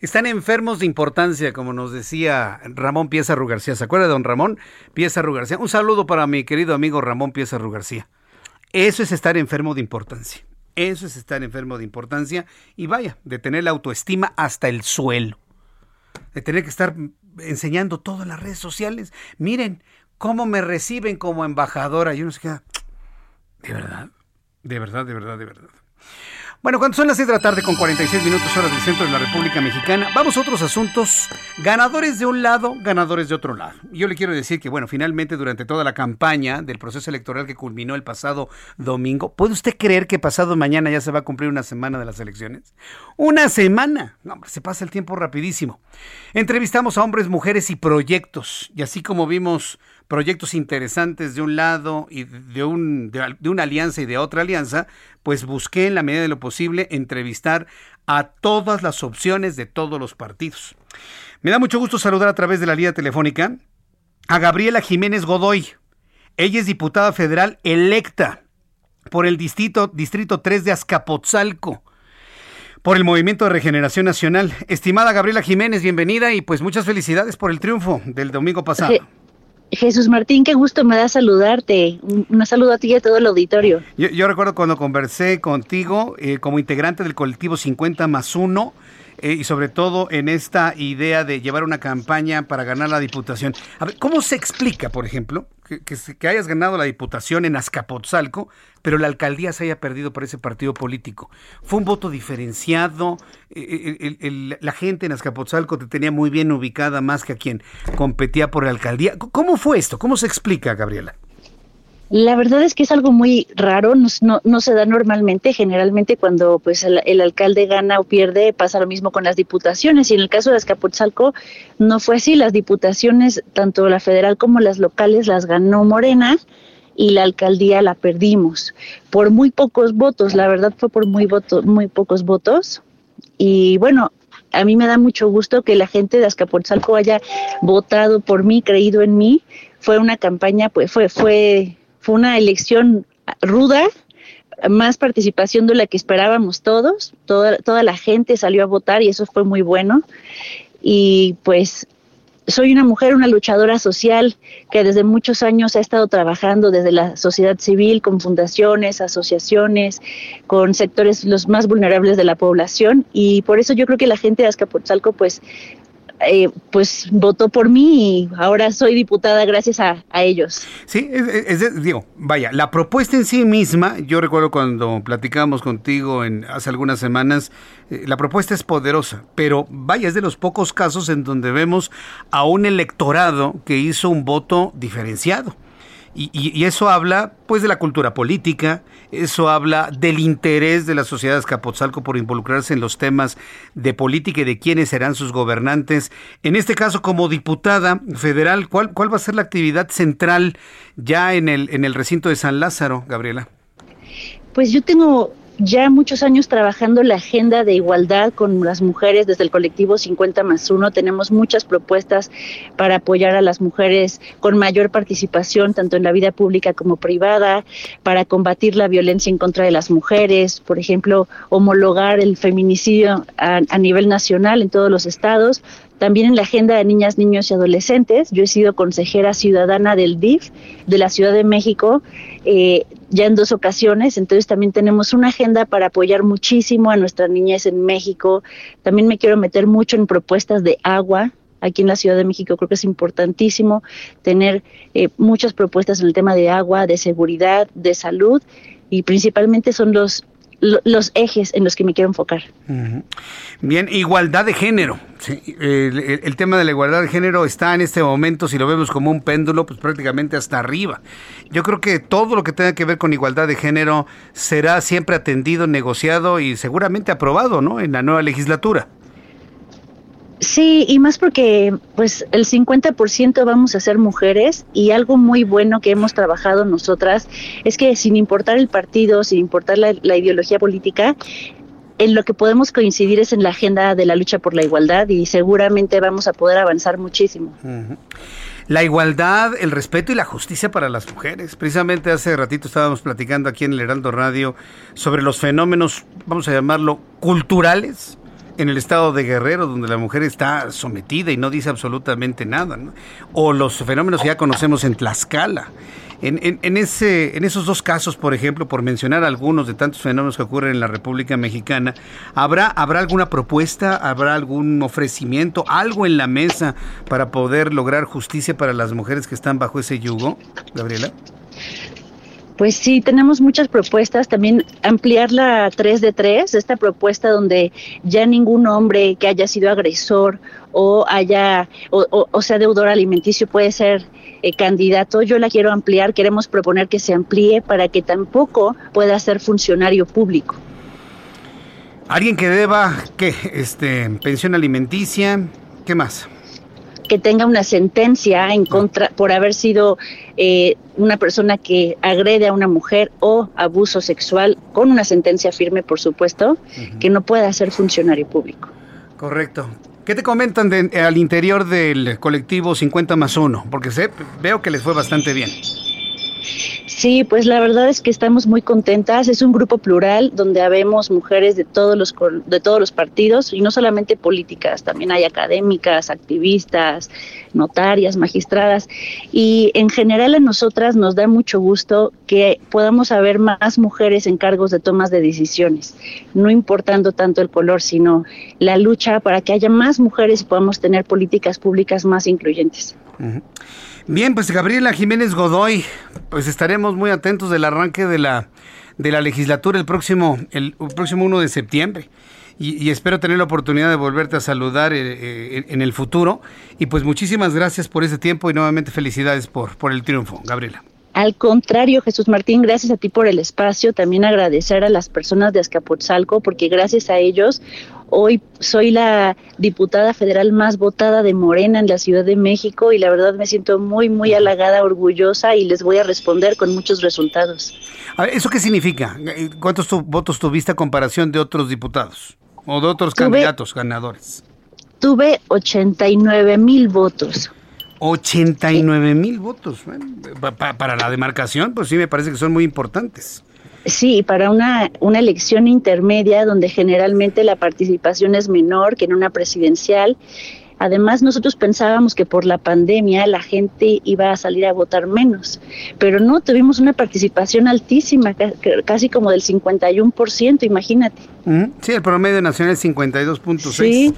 Están enfermos de importancia, como nos decía Ramón Pieza García. ¿Se acuerda de don Ramón Pieza García? Un saludo para mi querido amigo Ramón Pieza García. Eso es estar enfermo de importancia. Eso es estar enfermo de importancia y vaya, de tener la autoestima hasta el suelo. De tener que estar enseñando todo en las redes sociales. Miren cómo me reciben como embajadora. Y uno se queda, de verdad, de verdad, de verdad, de verdad. Bueno, cuando son las 6 de la tarde con 46 minutos horas del centro de la República Mexicana, vamos a otros asuntos. Ganadores de un lado, ganadores de otro lado. Yo le quiero decir que, bueno, finalmente durante toda la campaña del proceso electoral que culminó el pasado domingo, ¿puede usted creer que pasado mañana ya se va a cumplir una semana de las elecciones? ¡Una semana! No, hombre, se pasa el tiempo rapidísimo. Entrevistamos a hombres, mujeres y proyectos. Y así como vimos proyectos interesantes de un lado y de, un, de, una alianza y de otra alianza, pues busqué en la medida de lo posible entrevistar a todas las opciones de todos los partidos. Me da mucho gusto saludar a través de la línea telefónica a Gabriela Jiménez Godoy. Ella es diputada federal electa por el distrito, distrito 3 de Azcapotzalco por el Movimiento de Regeneración Nacional. Estimada Gabriela Jiménez, bienvenida y pues muchas felicidades por el triunfo del domingo pasado. Jesús Martín, qué gusto me da saludarte. Un, saludo a ti y a todo el auditorio. Yo, recuerdo cuando conversé contigo eh, como integrante del colectivo 50 más 1 eh, y sobre todo en esta idea de llevar una campaña para ganar la diputación. A ver, ¿cómo se explica, por ejemplo, que, hayas ganado la diputación en Azcapotzalco, pero la alcaldía se haya perdido por ese partido político? ¿Fue un voto diferenciado? Eh, eh, la gente en Azcapotzalco te tenía muy bien ubicada más que a quien competía por la alcaldía. ¿Cómo fue esto? ¿Cómo se explica, Gabriela? La verdad es que es algo muy raro, no, no, se da normalmente, generalmente cuando pues el, alcalde gana o pierde pasa lo mismo con las diputaciones. Y en el caso de Azcapotzalco no fue así, las diputaciones, tanto la federal como las locales las ganó Morena y la alcaldía la perdimos. Por muy pocos votos, la verdad fue por muy, voto, muy pocos votos. Y bueno, a mí me da mucho gusto que la gente de Azcapotzalco haya votado por mí, creído en mí, fue una campaña, pues fue, fue fue una elección ruda, más participación de la que esperábamos todos, toda, la gente salió a votar y eso fue muy bueno. Y pues soy una mujer, una luchadora social que desde muchos años ha estado trabajando desde la sociedad civil, con fundaciones, asociaciones, con sectores los más vulnerables de la población y por eso yo creo que la gente de Azcapotzalco pues eh, pues votó por mí y ahora soy diputada gracias a, ellos. Sí, es, digo, vaya, la propuesta en sí misma, yo recuerdo cuando platicábamos contigo en hace algunas semanas, eh, la propuesta es poderosa, pero vaya, es de los pocos casos en donde vemos a un electorado que hizo un voto diferenciado. Y, eso habla pues de la cultura política, eso habla del interés de la sociedad de Azcapotzalco por involucrarse en los temas de política y de quiénes serán sus gobernantes. En este caso, como diputada federal, ¿cuál, cuál va a ser la actividad central ya en el, en el recinto de San Lázaro, Gabriela? Pues yo tengo ya muchos años trabajando la agenda de igualdad con las mujeres desde el colectivo 50 más 1. Tenemos muchas propuestas para apoyar a las mujeres con mayor participación tanto en la vida pública como privada, para combatir la violencia en contra de las mujeres, por ejemplo, homologar el feminicidio a, a nivel nacional en todos los estados, también en la agenda de niñas, niños y adolescentes. Yo he sido consejera ciudadana del DIF de la Ciudad de México eh, ya en dos ocasiones, entonces también tenemos una agenda para apoyar muchísimo a nuestras niñas en México. También me quiero meter mucho en propuestas de agua. Aquí en la Ciudad de México creo que es importantísimo tener eh, muchas propuestas en el tema de agua, de seguridad, de salud y principalmente son los los ejes en los que me quiero enfocar. Bien, igualdad de género. el, tema de la igualdad de género está en este momento, si lo vemos como un péndulo, pues prácticamente hasta arriba. Yo creo que todo lo que tenga que ver con igualdad de género será siempre atendido, negociado y seguramente aprobado, ¿no? En la nueva legislatura. Sí, y más porque pues el 50% vamos a ser mujeres y algo muy bueno que hemos trabajado nosotras es que sin importar el partido, sin importar la, ideología política, en lo que podemos coincidir es en la agenda de la lucha por la igualdad y seguramente vamos a poder avanzar muchísimo. La igualdad, el respeto y la justicia para las mujeres. Precisamente hace ratito estábamos platicando aquí en el Heraldo Radio sobre los fenómenos, vamos a llamarlo, culturales en el estado de Guerrero, donde la mujer está sometida y no dice absolutamente nada, o los fenómenos que ya conocemos en Tlaxcala. En, en, ese, en esos dos casos, por ejemplo, por mencionar algunos de tantos fenómenos que ocurren en la República Mexicana, ¿habrá, ¿habrá alguna propuesta, habrá algún ofrecimiento, algo en la mesa para poder lograr justicia para las mujeres que están bajo ese yugo, Gabriela? Pues sí, tenemos muchas propuestas. También ampliar la 3 de 3, esta propuesta donde ya ningún hombre que haya sido agresor o haya o, sea deudor alimenticio puede ser eh, candidato. Yo la quiero ampliar. Queremos proponer que se amplíe para que tampoco pueda ser funcionario público. Alguien que deba, ¿qué? Este, pensión alimenticia, ¿qué más? Que tenga una sentencia en contra por haber sido eh, una persona que agrede a una mujer o abuso sexual con una sentencia firme, por supuesto, que no pueda ser funcionario público. Correcto. ¿Qué te comentan al interior del colectivo 50 más 1? Porque sé, veo que les fue bastante bien. Sí, pues la verdad es que estamos muy contentas. Es un grupo plural donde habemos mujeres de todos los de todos los partidos y no solamente políticas, también hay académicas, activistas, notarias, magistradas y en general a nosotras nos da mucho gusto que podamos haber más mujeres en cargos de tomas de decisiones, no importando tanto el color, sino la lucha para que haya más mujeres y podamos tener políticas públicas más incluyentes. Bien, pues Gabriela Jiménez Godoy, pues estaremos muy atentos del arranque de la, de la legislatura el próximo, el, próximo 1 de septiembre. Y, espero tener la oportunidad de volverte a saludar eh, eh, en el futuro. Y pues muchísimas gracias por ese tiempo y nuevamente felicidades por, por el triunfo, Gabriela. Al contrario, Jesús Martín, gracias a ti por el espacio. También agradecer a las personas de Azcapotzalco, porque gracias a ellos Hoy soy la diputada federal más votada de Morena en la Ciudad de México y la verdad me siento muy, muy halagada, orgullosa y les voy a responder con muchos resultados. ¿Eso qué significa? ¿Cuántos votos tuviste a comparación de otros diputados o de otros candidatos ganadores? Tuve 89 mil votos. 89 mil votos. para la demarcación, pues sí me parece que son muy importantes. Sí, para una, una elección intermedia donde generalmente la participación es menor que en una presidencial. Además, nosotros pensábamos que por la pandemia la gente iba a salir a votar menos, pero no, tuvimos una participación altísima, casi como del 51%, imagínate. Sí, el promedio nacional es 52.6. Sí.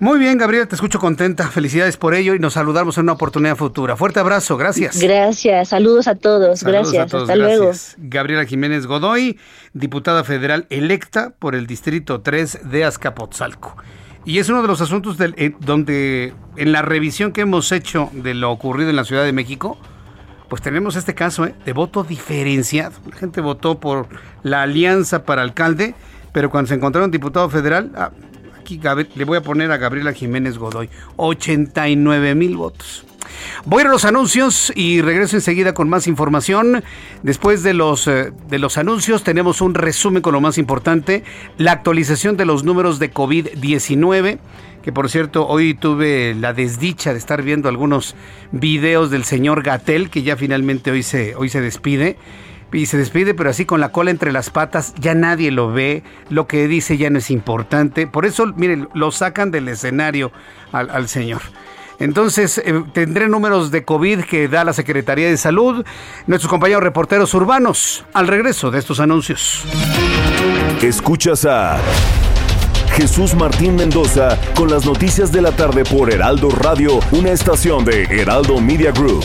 Muy bien, Gabriela, te escucho contenta. Felicidades por ello y nos saludamos en una oportunidad futura. Fuerte abrazo, gracias. Gracias, saludos a todos, gracias. Hasta luego. Gabriela Jiménez Godoy, diputada federal electa por el Distrito 3 de Azcapotzalco. Y es uno de los asuntos del, eh, donde en la revisión que hemos hecho de lo ocurrido en la Ciudad de México, pues tenemos este caso eh, de voto diferenciado. La gente votó por la alianza para alcalde, pero cuando se encontraron diputado federal, ah, le voy a poner a Gabriela Jiménez Godoy. 89 mil votos. Voy a los anuncios y regreso enseguida con más información. Después de los, eh, de los anuncios tenemos un resumen con lo más importante, la actualización de los números de COVID-19, que por cierto hoy tuve la desdicha de estar viendo algunos videos del señor Gatel, que ya finalmente hoy se, hoy se despide y se despide, pero así con la cola entre las patas, ya nadie lo ve, lo que dice ya no es importante. Por eso, miren, lo sacan del escenario al, señor. Entonces, eh, tendré números de COVID que da la Secretaría de Salud, nuestros compañeros reporteros urbanos, al regreso de estos anuncios. Escuchas a Jesús Martín Mendoza con las noticias de la tarde por Heraldo Radio, una estación de Heraldo Media Group.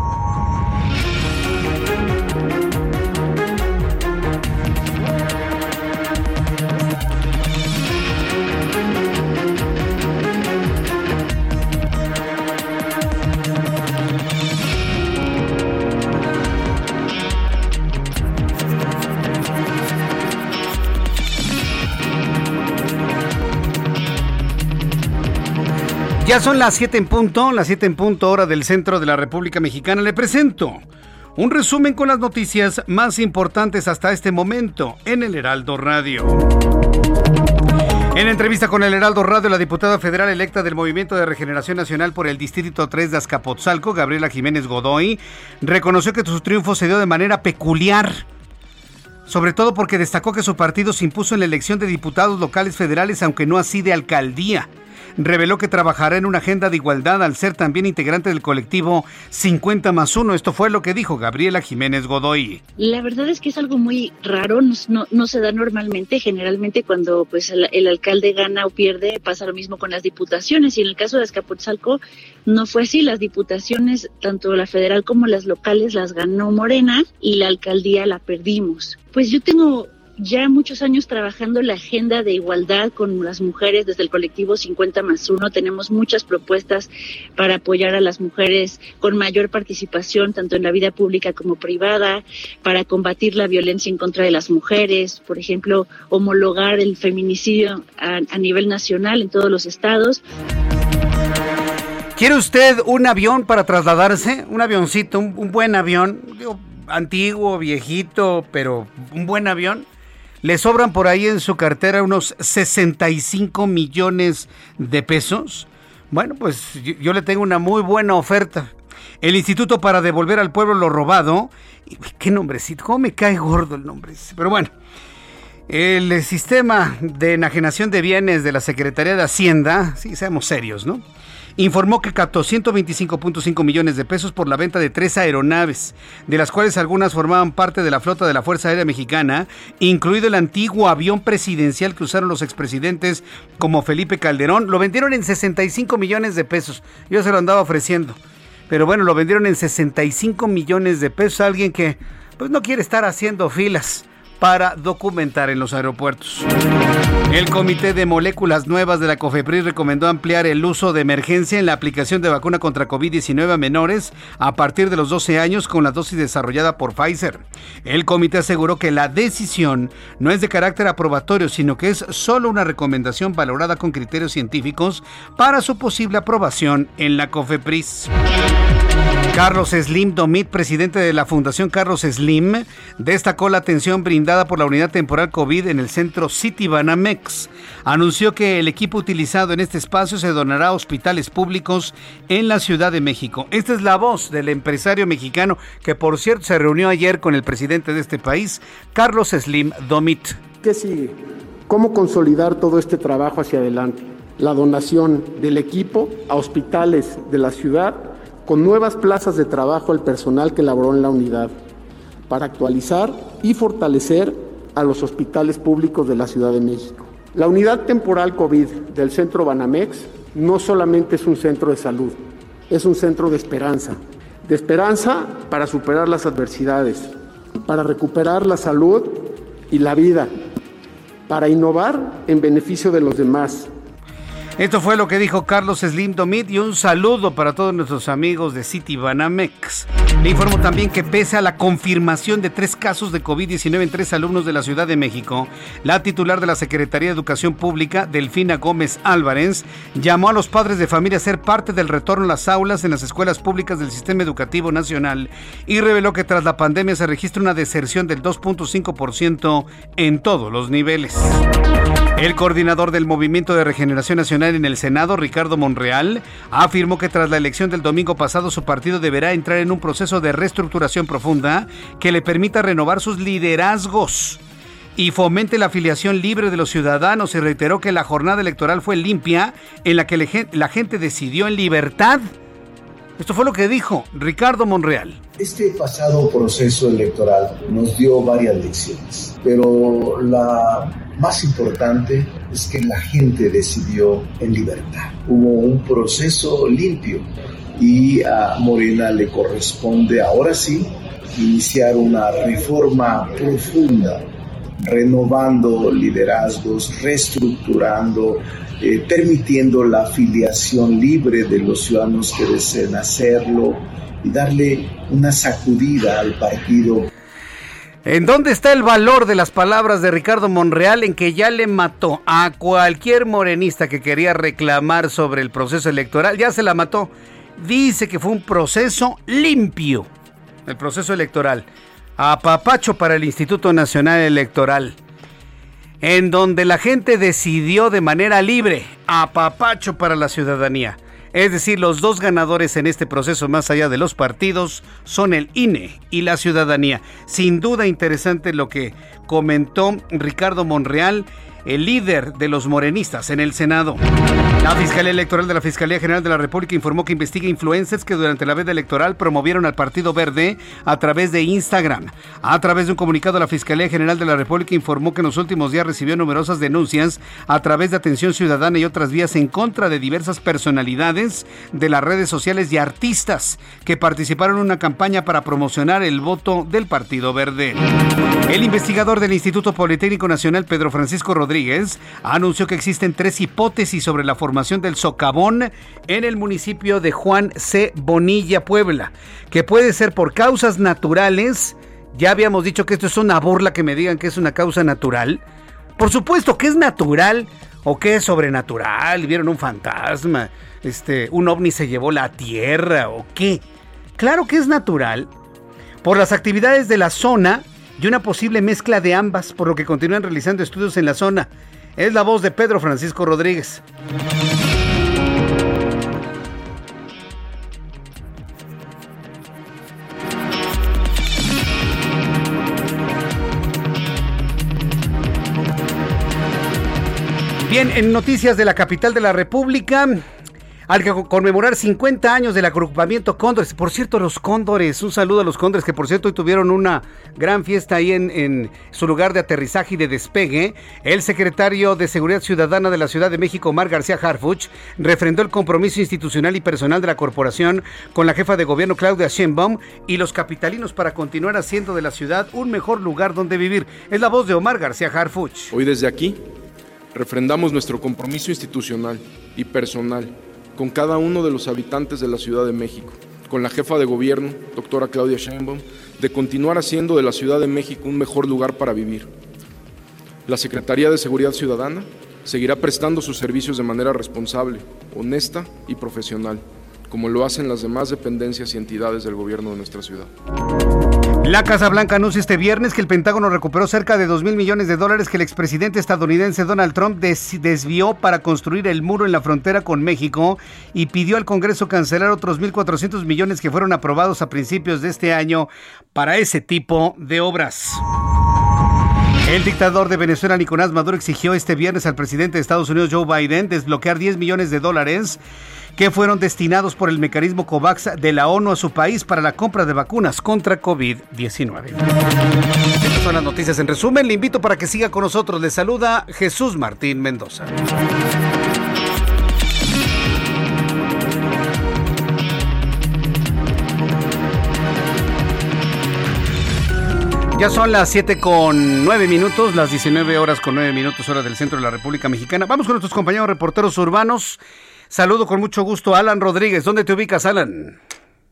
Ya son las 7 en punto, las 7 en punto hora del centro de la República Mexicana. Le presento un resumen con las noticias más importantes hasta este momento en el Heraldo Radio. En entrevista con el Heraldo Radio, la diputada federal electa del Movimiento de Regeneración Nacional por el Distrito 3 de Azcapotzalco, Gabriela Jiménez Godoy, reconoció que su triunfo se dio de manera peculiar sobre todo porque destacó que su partido se impuso en la elección de diputados locales federales, aunque no así de alcaldía reveló que trabajará en una agenda de igualdad al ser también integrante del colectivo 50 más 1. Esto fue lo que dijo Gabriela Jiménez Godoy. La verdad es que es algo muy raro, no, se da normalmente. Generalmente cuando pues el, alcalde gana o pierde pasa lo mismo con las diputaciones y en el caso de Azcapotzalco no fue así. Las diputaciones, tanto la federal como las locales, las ganó Morena y la alcaldía la perdimos. Pues yo tengo ya muchos años trabajando la agenda de igualdad con las mujeres desde el colectivo 50 más 1. Tenemos muchas propuestas para apoyar a las mujeres con mayor participación tanto en la vida pública como privada, para combatir la violencia en contra de las mujeres, por ejemplo, homologar el feminicidio a, nivel nacional en todos los estados. ¿Quiere usted un avión para trasladarse? Un avioncito, un, un buen avión, antiguo, viejito, pero un buen avión. Le sobran por ahí en su cartera unos 65 millones de pesos. Bueno, pues yo, le tengo una muy buena oferta. El Instituto para Devolver al Pueblo lo Robado. ¿Qué nombrecito? ¿Cómo me cae gordo el nombre? Pero bueno, el sistema de enajenación de bienes de la Secretaría de Hacienda, sí, seamos serios, ¿no? Informó que captó 125.5 millones de pesos por la venta de tres aeronaves, de las cuales algunas formaban parte de la flota de la Fuerza Aérea Mexicana, incluido el antiguo avión presidencial que usaron los expresidentes como Felipe Calderón. Lo vendieron en 65 millones de pesos. Yo se lo andaba ofreciendo. Pero bueno, lo vendieron en 65 millones de pesos a alguien que pues no quiere estar haciendo filas para documentar en los aeropuertos. El Comité de Moléculas Nuevas de la COFEPRIS recomendó ampliar el uso de emergencia en la aplicación de vacuna contra COVID-19 a menores a partir de los 12 años con la dosis desarrollada por Pfizer. El comité aseguró que la decisión no es de carácter aprobatorio, sino que es solo una recomendación valorada con criterios científicos para su posible aprobación en la COFEPRIS. Carlos Slim Domit, presidente de la Fundación Carlos Slim, destacó la atención brindada por la unidad temporal COVID en el centro City Banamex. Anunció que el equipo utilizado en este espacio se donará a hospitales públicos en la Ciudad de México. Esta es la voz del empresario mexicano que, por cierto, se reunió ayer con el presidente de este país, Carlos Slim Domit. ¿Qué sigue? ¿Cómo consolidar todo este trabajo hacia adelante? La donación del equipo a hospitales de la ciudad con nuevas plazas de trabajo al personal que laboró en la unidad, para actualizar y fortalecer a los hospitales públicos de la Ciudad de México. La unidad temporal COVID del Centro Banamex no solamente es un centro de salud, es un centro de esperanza, de esperanza para superar las adversidades, para recuperar la salud y la vida, para innovar en beneficio de los demás, esto fue lo que dijo Carlos Slim Domit y un saludo para todos nuestros amigos de City Banamex. Le informo también que pese a la confirmación de tres casos de COVID-19 en tres alumnos de la Ciudad de México, la titular de la Secretaría de Educación Pública, Delfina Gómez Álvarez, llamó a los padres de familia a ser parte del retorno a las aulas en las escuelas públicas del Sistema Educativo Nacional y reveló que tras la pandemia se registra una deserción del 2.5% en todos los niveles. El coordinador del Movimiento de Regeneración Nacional en el Senado, Ricardo Monreal, afirmó que tras la elección del domingo pasado su partido deberá entrar en un proceso de reestructuración profunda que le permita renovar sus liderazgos y fomente la afiliación libre de los ciudadanos. Y reiteró que la jornada electoral fue limpia en la que la gente decidió en libertad esto fue lo que dijo Ricardo Monreal. Este pasado proceso electoral nos dio varias lecciones, pero la más importante es que la gente decidió en libertad. Hubo un proceso limpio y a Morena le corresponde ahora sí iniciar una reforma profunda, renovando liderazgos, reestructurando eh, permitiendo la afiliación libre de los ciudadanos que deseen hacerlo y darle una sacudida al partido. ¿En dónde está el valor de las palabras de Ricardo Monreal en que ya le mató a cualquier morenista que quería reclamar sobre el proceso electoral? Ya se la mató. Dice que fue un proceso limpio, el proceso electoral. A papacho para el Instituto Nacional Electoral en donde la gente decidió de manera libre, a papacho para la ciudadanía. Es decir, los dos ganadores en este proceso, más allá de los partidos, son el INE y la ciudadanía. Sin duda interesante lo que comentó Ricardo Monreal el líder de los morenistas en el Senado. La Fiscalía Electoral de la Fiscalía General de la República informó que investiga influencers que durante la veda electoral promovieron al Partido Verde a través de Instagram. A través de un comunicado, la Fiscalía General de la República informó que en los últimos días recibió numerosas denuncias a través de atención ciudadana y otras vías en contra de diversas personalidades de las redes sociales y artistas que participaron en una campaña para promocionar el voto del Partido Verde. El investigador del Instituto Politécnico Nacional, Pedro Francisco Rodríguez, Rodríguez anunció que existen tres hipótesis sobre la formación del socavón en el municipio de Juan C. Bonilla, Puebla, que puede ser por causas naturales. Ya habíamos dicho que esto es una burla que me digan que es una causa natural. Por supuesto que es natural o que es sobrenatural. Vieron un fantasma, este, un ovni se llevó la tierra o qué. Claro que es natural por las actividades de la zona y una posible mezcla de ambas, por lo que continúan realizando estudios en la zona. Es la voz de Pedro Francisco Rodríguez. Bien, en noticias de la capital de la República, al conmemorar 50 años del agrupamiento Cóndores. Por cierto, los Cóndores, un saludo a los Cóndores, que por cierto hoy tuvieron una gran fiesta ahí en, su lugar de aterrizaje y de despegue. El secretario de Seguridad Ciudadana de la Ciudad de México, Omar García Harfuch, refrendó el compromiso institucional y personal de la corporación con la jefa de gobierno Claudia Sheinbaum y los capitalinos para continuar haciendo de la ciudad un mejor lugar donde vivir. Es la voz de Omar García Harfuch. Hoy desde aquí refrendamos nuestro compromiso institucional y personal con cada uno de los habitantes de la Ciudad de México, con la jefa de gobierno, doctora Claudia Sheinbaum, de continuar haciendo de la Ciudad de México un mejor lugar para vivir. La Secretaría de Seguridad Ciudadana seguirá prestando sus servicios de manera responsable, honesta y profesional, como lo hacen las demás dependencias y entidades del gobierno de nuestra ciudad. La Casa Blanca anuncia este viernes que el Pentágono recuperó cerca de 2 mil millones de dólares que el expresidente estadounidense Donald Trump desvió para construir el muro en la frontera con México y pidió al Congreso cancelar otros 1.400 millones que fueron aprobados a principios de este año para ese tipo de obras. El dictador de Venezuela, Nicolás Maduro, exigió este viernes al presidente de Estados Unidos, Joe Biden, desbloquear 10 millones de dólares que fueron destinados por el mecanismo COVAX de la ONU a su país para la compra de vacunas contra COVID-19. Estas son las noticias en resumen. Le invito para que siga con nosotros. Le saluda Jesús Martín Mendoza. Ya son las 7 con 9 minutos, las 19 horas con 9 minutos hora del centro de la República Mexicana. Vamos con nuestros compañeros reporteros urbanos. Saludo con mucho gusto a Alan Rodríguez. ¿Dónde te ubicas, Alan?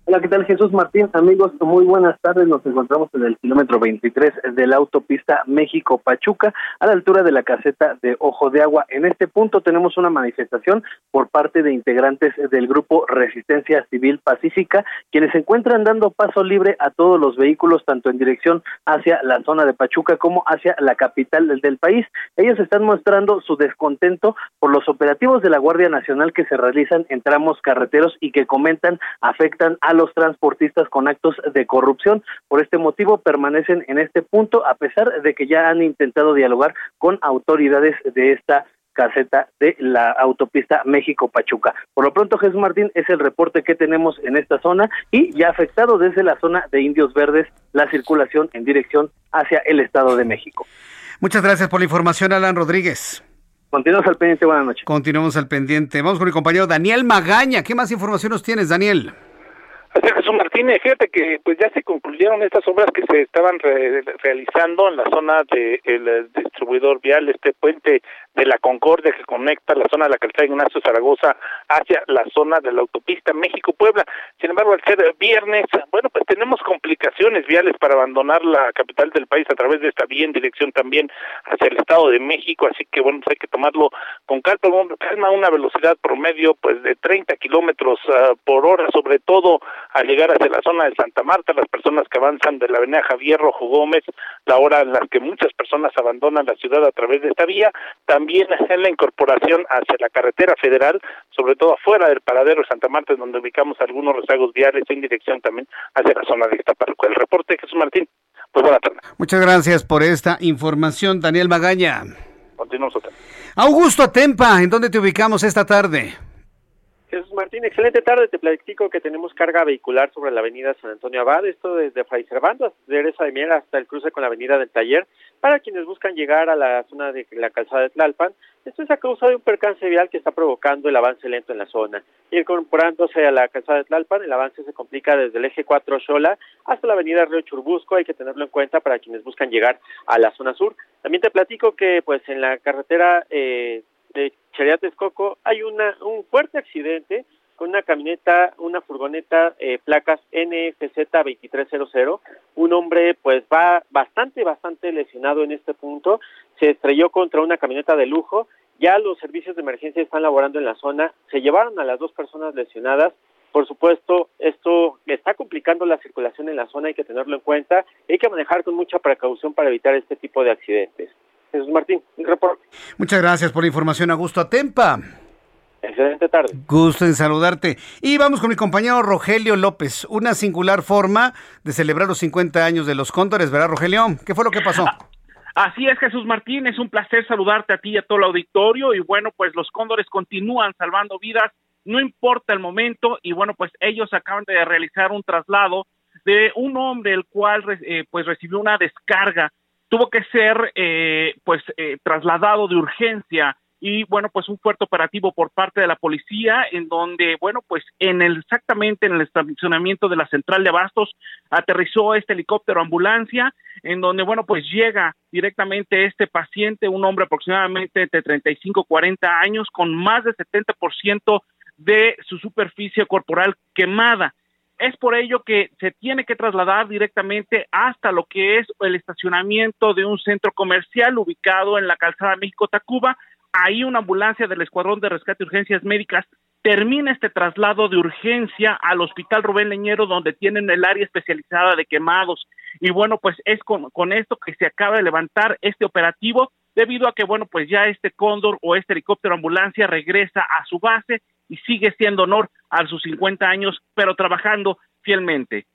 Hola, ¿qué tal Jesús Martín? Amigos, muy buenas tardes. Nos encontramos en el kilómetro 23 de la autopista México-Pachuca, a la altura de la caseta de Ojo de Agua. En este punto tenemos una manifestación por parte de integrantes del grupo Resistencia Civil Pacífica, quienes se encuentran dando paso libre a todos los vehículos, tanto en dirección hacia la zona de Pachuca como hacia la capital del país. Ellos están mostrando su descontento por los operativos de la Guardia Nacional que se realizan en tramos carreteros y que comentan afectan a los transportistas con actos de corrupción. Por este motivo permanecen en este punto a pesar de que ya han intentado dialogar con autoridades de esta caseta de la autopista México-Pachuca. Por lo pronto, Jesús Martín, es el reporte que tenemos en esta zona y ya afectado desde la zona de Indios Verdes la circulación en dirección hacia el Estado de México. Muchas gracias por la información, Alan Rodríguez. Continuamos al pendiente, buenas noches. Continuamos al pendiente. Vamos con mi compañero Daniel Magaña. ¿Qué más información nos tienes, Daniel? Así Jesús Martínez, fíjate que pues ya se concluyeron estas obras que se estaban realizando en la zona del el distribuidor vial, este puente de la Concordia que conecta la zona de la calzada Ignacio Zaragoza hacia la zona de la autopista México-Puebla. Sin embargo, al ser viernes, bueno, pues tenemos complicaciones viales para abandonar la capital del país a través de esta vía en dirección también hacia el Estado de México, así que bueno, pues hay que tomarlo con calma, calma una velocidad promedio pues de 30 kilómetros uh, por hora, sobre todo al llegar hacia la zona de Santa Marta, las personas que avanzan de la avenida Javier Rojo Gómez, la hora en la que muchas personas abandonan la ciudad a través de esta vía, también en la incorporación hacia la carretera federal, sobre todo afuera del paradero de Santa Marta, donde ubicamos algunos rezagos viales en dirección también hacia la zona de Iztapaluca. El reporte Jesús Martín, pues buena tarde. Muchas gracias por esta información, Daniel Magaña. Continuamos. Augusto Atempa, ¿en dónde te ubicamos esta tarde? Jesús Martín, excelente tarde. Te platico que tenemos carga vehicular sobre la avenida San Antonio Abad, esto desde Fray Servando, de esa de Miel hasta el cruce con la avenida del Taller, para quienes buscan llegar a la zona de la calzada de Tlalpan. Esto es a causa de un percance vial que está provocando el avance lento en la zona. Y a la calzada de Tlalpan, el avance se complica desde el eje 4 Xola hasta la avenida Río Churbusco. Hay que tenerlo en cuenta para quienes buscan llegar a la zona sur. También te platico que pues en la carretera eh, de Chariatescoco hay una, un fuerte accidente con una camioneta, una furgoneta eh, placas NFZ 2300. Un hombre pues va bastante, bastante lesionado en este punto. Se estrelló contra una camioneta de lujo. Ya los servicios de emergencia están laborando en la zona. Se llevaron a las dos personas lesionadas. Por supuesto, esto está complicando la circulación en la zona, hay que tenerlo en cuenta. Hay que manejar con mucha precaución para evitar este tipo de accidentes. Jesús Martín, un reporte. Muchas gracias por la información, Augusto Atempa. Excelente tarde. Gusto en saludarte. Y vamos con mi compañero Rogelio López. Una singular forma de celebrar los 50 años de los Cóndores, ¿verdad, Rogelio? ¿Qué fue lo que pasó? Así es, Jesús Martín. Es un placer saludarte a ti y a todo el auditorio. Y bueno, pues los Cóndores continúan salvando vidas, no importa el momento. Y bueno, pues ellos acaban de realizar un traslado de un hombre el cual eh, pues recibió una descarga tuvo que ser eh, pues eh, trasladado de urgencia y bueno pues un fuerte operativo por parte de la policía en donde bueno pues en el exactamente en el estacionamiento de la central de abastos aterrizó este helicóptero ambulancia en donde bueno pues llega directamente este paciente un hombre aproximadamente de 35 40 años con más de 70% de su superficie corporal quemada es por ello que se tiene que trasladar directamente hasta lo que es el estacionamiento de un centro comercial ubicado en la calzada México-Tacuba. Ahí una ambulancia del Escuadrón de Rescate y Urgencias Médicas termina este traslado de urgencia al Hospital Rubén Leñero, donde tienen el área especializada de quemados. Y bueno, pues es con, con esto que se acaba de levantar este operativo, debido a que, bueno, pues ya este cóndor o este helicóptero ambulancia regresa a su base y sigue siendo honor a sus 50 años, pero trabajando fielmente.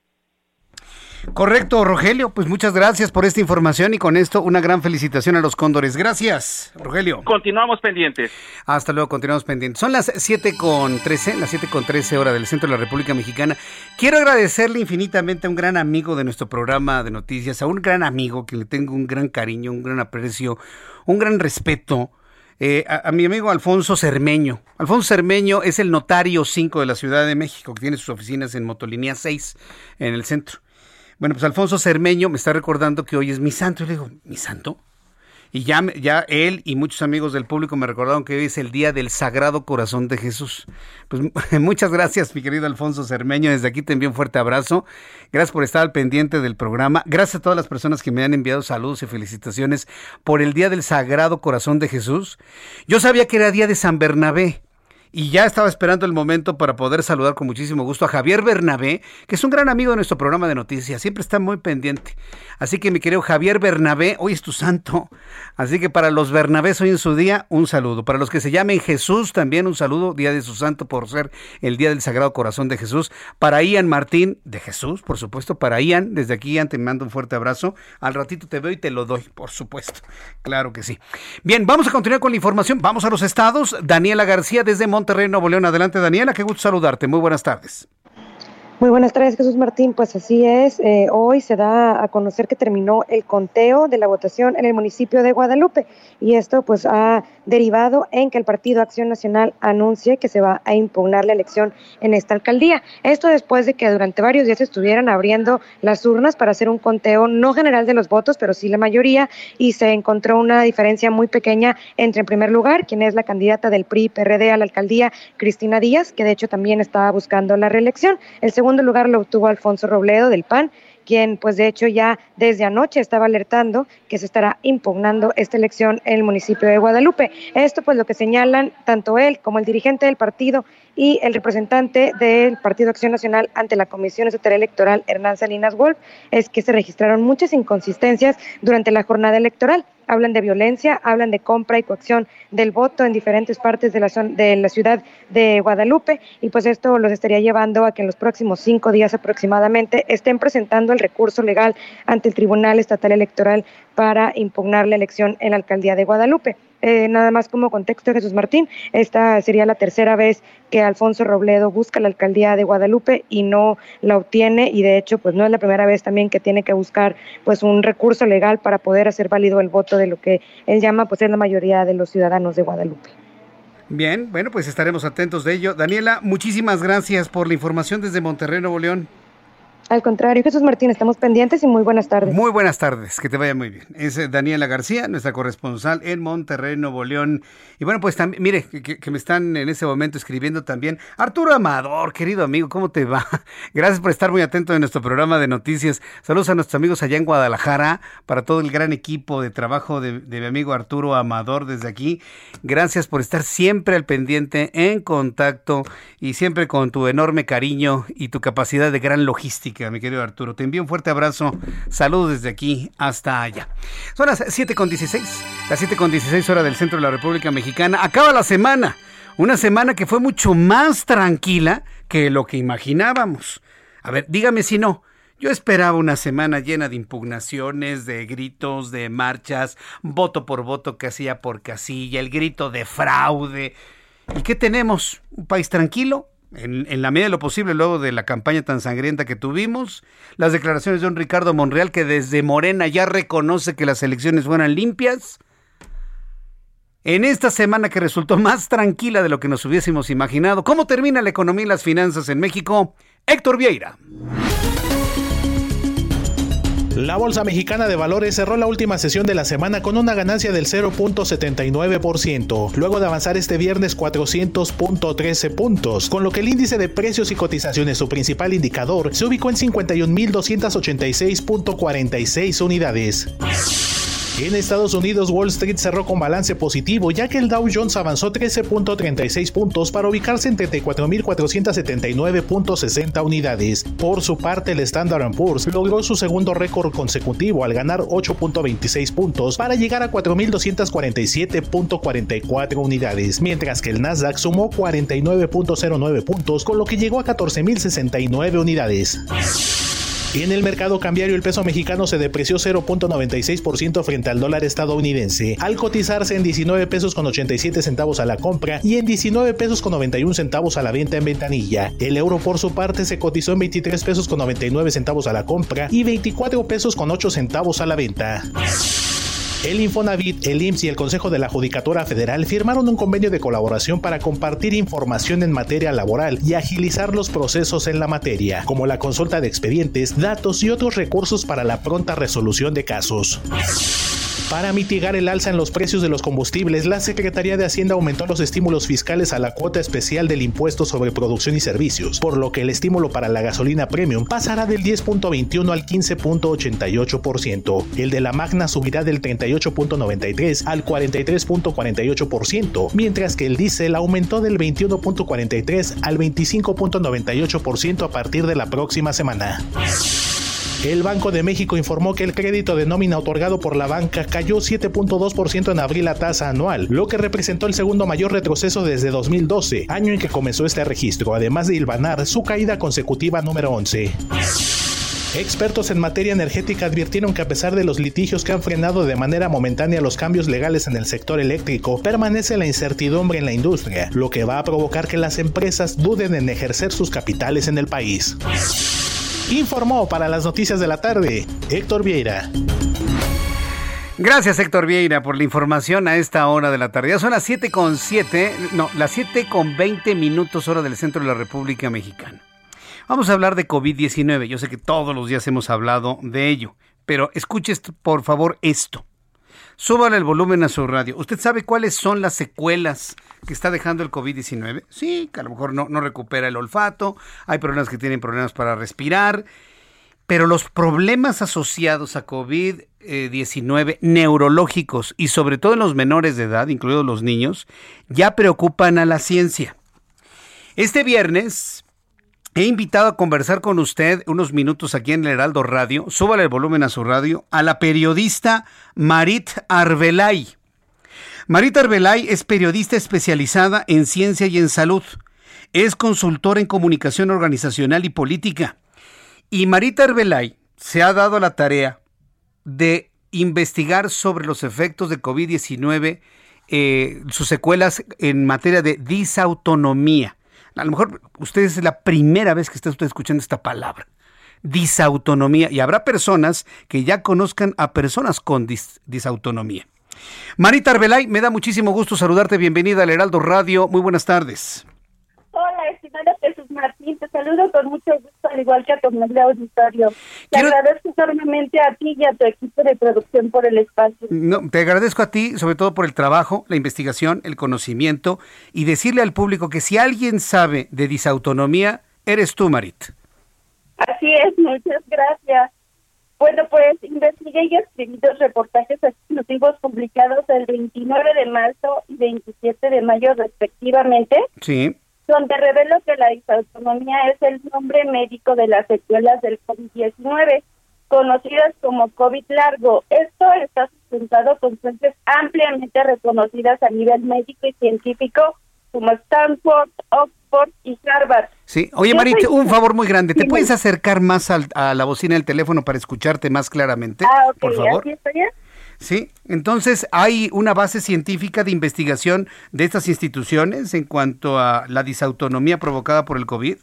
Correcto, Rogelio. Pues muchas gracias por esta información y con esto una gran felicitación a los cóndores. Gracias, Rogelio. Continuamos pendientes. Hasta luego, continuamos pendientes. Son las 7 con 13, las 7 con 13 hora del centro de la República Mexicana. Quiero agradecerle infinitamente a un gran amigo de nuestro programa de noticias, a un gran amigo que le tengo un gran cariño, un gran aprecio, un gran respeto. Eh, a, a, mi amigo Alfonso Cermeño. Alfonso Cermeño es el notario 5 de la Ciudad de México, que tiene sus oficinas en Motolinía 6, en el centro. Bueno, pues Alfonso Cermeño me está recordando que hoy es mi santo. Y le digo, ¿mi santo? Y ya, ya él y muchos amigos del público me recordaron que hoy es el día del Sagrado Corazón de Jesús. Pues muchas gracias, mi querido Alfonso Cermeño. Desde aquí te envío un fuerte abrazo. Gracias por estar al pendiente del programa. Gracias a todas las personas que me han enviado saludos y felicitaciones por el día del Sagrado Corazón de Jesús. Yo sabía que era día de San Bernabé. Y ya estaba esperando el momento para poder saludar con muchísimo gusto a Javier Bernabé, que es un gran amigo de nuestro programa de noticias, siempre está muy pendiente. Así que mi querido Javier Bernabé, hoy es tu santo. Así que para los Bernabés hoy en su día, un saludo. Para los que se llamen Jesús, también un saludo, día de su santo por ser el día del Sagrado Corazón de Jesús. Para Ian Martín, de Jesús, por supuesto. Para Ian, desde aquí Ian te mando un fuerte abrazo. Al ratito te veo y te lo doy, por supuesto. Claro que sí. Bien, vamos a continuar con la información. Vamos a los estados. Daniela García desde Monterrey. Monterrey, Nuevo León. Adelante, Daniela, qué gusto saludarte. Muy buenas tardes. Muy buenas tardes, Jesús Martín. Pues así es, eh, hoy se da a conocer que terminó el conteo de la votación en el municipio de Guadalupe y esto pues ha derivado en que el Partido Acción Nacional anuncie que se va a impugnar la elección en esta alcaldía. Esto después de que durante varios días estuvieran abriendo las urnas para hacer un conteo no general de los votos, pero sí la mayoría y se encontró una diferencia muy pequeña entre en primer lugar, quien es la candidata del PRI PRD a la alcaldía, Cristina Díaz, que de hecho también estaba buscando la reelección. El segundo lugar lo obtuvo Alfonso Robledo del PAN, quien pues de hecho ya desde anoche estaba alertando que se estará impugnando esta elección en el municipio de Guadalupe. Esto pues lo que señalan tanto él como el dirigente del partido y el representante del Partido Acción Nacional ante la Comisión Estatal Electoral, Hernán Salinas Wolf, es que se registraron muchas inconsistencias durante la jornada electoral. Hablan de violencia, hablan de compra y coacción del voto en diferentes partes de la, de la ciudad de Guadalupe y pues esto los estaría llevando a que en los próximos cinco días aproximadamente estén presentando el recurso legal ante el Tribunal Estatal Electoral para impugnar la elección en la alcaldía de Guadalupe. Eh, nada más como contexto, Jesús Martín, esta sería la tercera vez que Alfonso Robledo busca la alcaldía de Guadalupe y no la obtiene y de hecho pues no es la primera vez también que tiene que buscar pues un recurso legal para poder hacer válido el voto de lo que él llama pues es la mayoría de los ciudadanos de Guadalupe. Bien, bueno, pues estaremos atentos de ello. Daniela, muchísimas gracias por la información desde Monterrey, Nuevo León. Al contrario, Jesús Martín, estamos pendientes y muy buenas tardes. Muy buenas tardes, que te vaya muy bien. Es eh, Daniela García, nuestra corresponsal en Monterrey, Nuevo León. Y bueno, pues también, mire, que, me están en ese momento escribiendo también. Arturo Amador, querido amigo, ¿cómo te va? Gracias por estar muy atento en nuestro programa de noticias. Saludos a nuestros amigos allá en Guadalajara, para todo el gran equipo de trabajo de, de mi amigo Arturo Amador desde aquí. Gracias por estar siempre al pendiente, en contacto y siempre con tu enorme cariño y tu capacidad de gran logística mi querido Arturo. Te envío un fuerte abrazo. Saludos desde aquí hasta allá. Son las 7.16, las 7.16 horas del centro de la República Mexicana. Acaba la semana. Una semana que fue mucho más tranquila que lo que imaginábamos. A ver, dígame si no. Yo esperaba una semana llena de impugnaciones, de gritos, de marchas, voto por voto, casilla por casilla, el grito de fraude. ¿Y qué tenemos? ¿Un país tranquilo? En, la medida de lo posible luego de la campaña tan sangrienta que tuvimos, las declaraciones de don Ricardo Monreal que desde Morena ya reconoce que las elecciones fueron limpias. En esta semana que resultó más tranquila de lo que nos hubiésemos imaginado, ¿cómo termina la economía y las finanzas en México? Héctor Vieira. La Bolsa Mexicana de Valores cerró la última sesión de la semana con una ganancia del 0.79%, luego de avanzar este viernes 400.13 puntos, con lo que el índice de precios y cotizaciones, su principal indicador, se ubicó en 51.286.46 unidades. En Estados Unidos, Wall Street cerró con balance positivo, ya que el Dow Jones avanzó 13.36 puntos para ubicarse en 34.479.60 unidades. Por su parte, el Standard Poor's logró su segundo récord consecutivo al ganar 8.26 puntos para llegar a 4.247.44 unidades, mientras que el Nasdaq sumó 49.09 puntos, con lo que llegó a 14.069 unidades. En el mercado cambiario el peso mexicano se depreció 0.96% frente al dólar estadounidense, al cotizarse en 19 pesos con 87 centavos a la compra y en 19 pesos con 91 centavos a la venta en ventanilla. El euro por su parte se cotizó en 23 pesos con 99 centavos a la compra y 24 pesos con 8 centavos a la venta. El Infonavit, el IMSS y el Consejo de la Judicatura Federal firmaron un convenio de colaboración para compartir información en materia laboral y agilizar los procesos en la materia, como la consulta de expedientes, datos y otros recursos para la pronta resolución de casos. Para mitigar el alza en los precios de los combustibles, la Secretaría de Hacienda aumentó los estímulos fiscales a la cuota especial del impuesto sobre producción y servicios, por lo que el estímulo para la gasolina premium pasará del 10.21 al 15.88%. El de la Magna subirá del 38.93 al 43.48%, mientras que el diésel aumentó del 21.43 al 25.98% a partir de la próxima semana. El Banco de México informó que el crédito de nómina otorgado por la banca cayó 7.2% en abril a tasa anual, lo que representó el segundo mayor retroceso desde 2012, año en que comenzó este registro, además de hilvanar su caída consecutiva número 11. Expertos en materia energética advirtieron que a pesar de los litigios que han frenado de manera momentánea los cambios legales en el sector eléctrico, permanece la incertidumbre en la industria, lo que va a provocar que las empresas duden en ejercer sus capitales en el país. Informó para las noticias de la tarde Héctor Vieira. Gracias Héctor Vieira por la información a esta hora de la tarde. Ya son las 7 con 7, no, las 7 con 20 minutos hora del centro de la República Mexicana. Vamos a hablar de COVID-19. Yo sé que todos los días hemos hablado de ello, pero escuche por favor esto. Súbale el volumen a su radio. ¿Usted sabe cuáles son las secuelas que está dejando el COVID-19? Sí, que a lo mejor no, no recupera el olfato, hay personas que tienen problemas para respirar, pero los problemas asociados a COVID-19 neurológicos y sobre todo en los menores de edad, incluidos los niños, ya preocupan a la ciencia. Este viernes He invitado a conversar con usted unos minutos aquí en el Heraldo Radio, súbale el volumen a su radio, a la periodista Marit Arbelay. Marit Arbelay es periodista especializada en ciencia y en salud. Es consultora en comunicación organizacional y política. Y Marit Arbelay se ha dado la tarea de investigar sobre los efectos de COVID-19, eh, sus secuelas en materia de disautonomía a lo mejor usted es la primera vez que está usted escuchando esta palabra, disautonomía, y habrá personas que ya conozcan a personas con disautonomía. Marita Arbelay, me da muchísimo gusto saludarte, bienvenida al Heraldo Radio, muy buenas tardes. Hola, Jesús Martín, te saludo con mucho gusto, al igual que a tu noble auditorio. Te agradezco enormemente a ti y a tu equipo de producción por el espacio. No, te agradezco a ti, sobre todo por el trabajo, la investigación, el conocimiento, y decirle al público que si alguien sabe de disautonomía, eres tú, Marit. Así es, muchas gracias. Bueno, pues investigué y escribí dos reportajes exclusivos publicados el 29 de marzo y 27 de mayo respectivamente. Sí donde reveló que la disautonomía es el nombre médico de las secuelas del COVID-19, conocidas como COVID largo. Esto está sustentado con fuentes ampliamente reconocidas a nivel médico y científico como Stanford, Oxford y Harvard. Sí, oye Marit, un favor muy grande, ¿te puedes acercar más a la bocina del teléfono para escucharte más claramente? Ah, ok, por favor. ¿Así Sí, entonces hay una base científica de investigación de estas instituciones en cuanto a la disautonomía provocada por el COVID.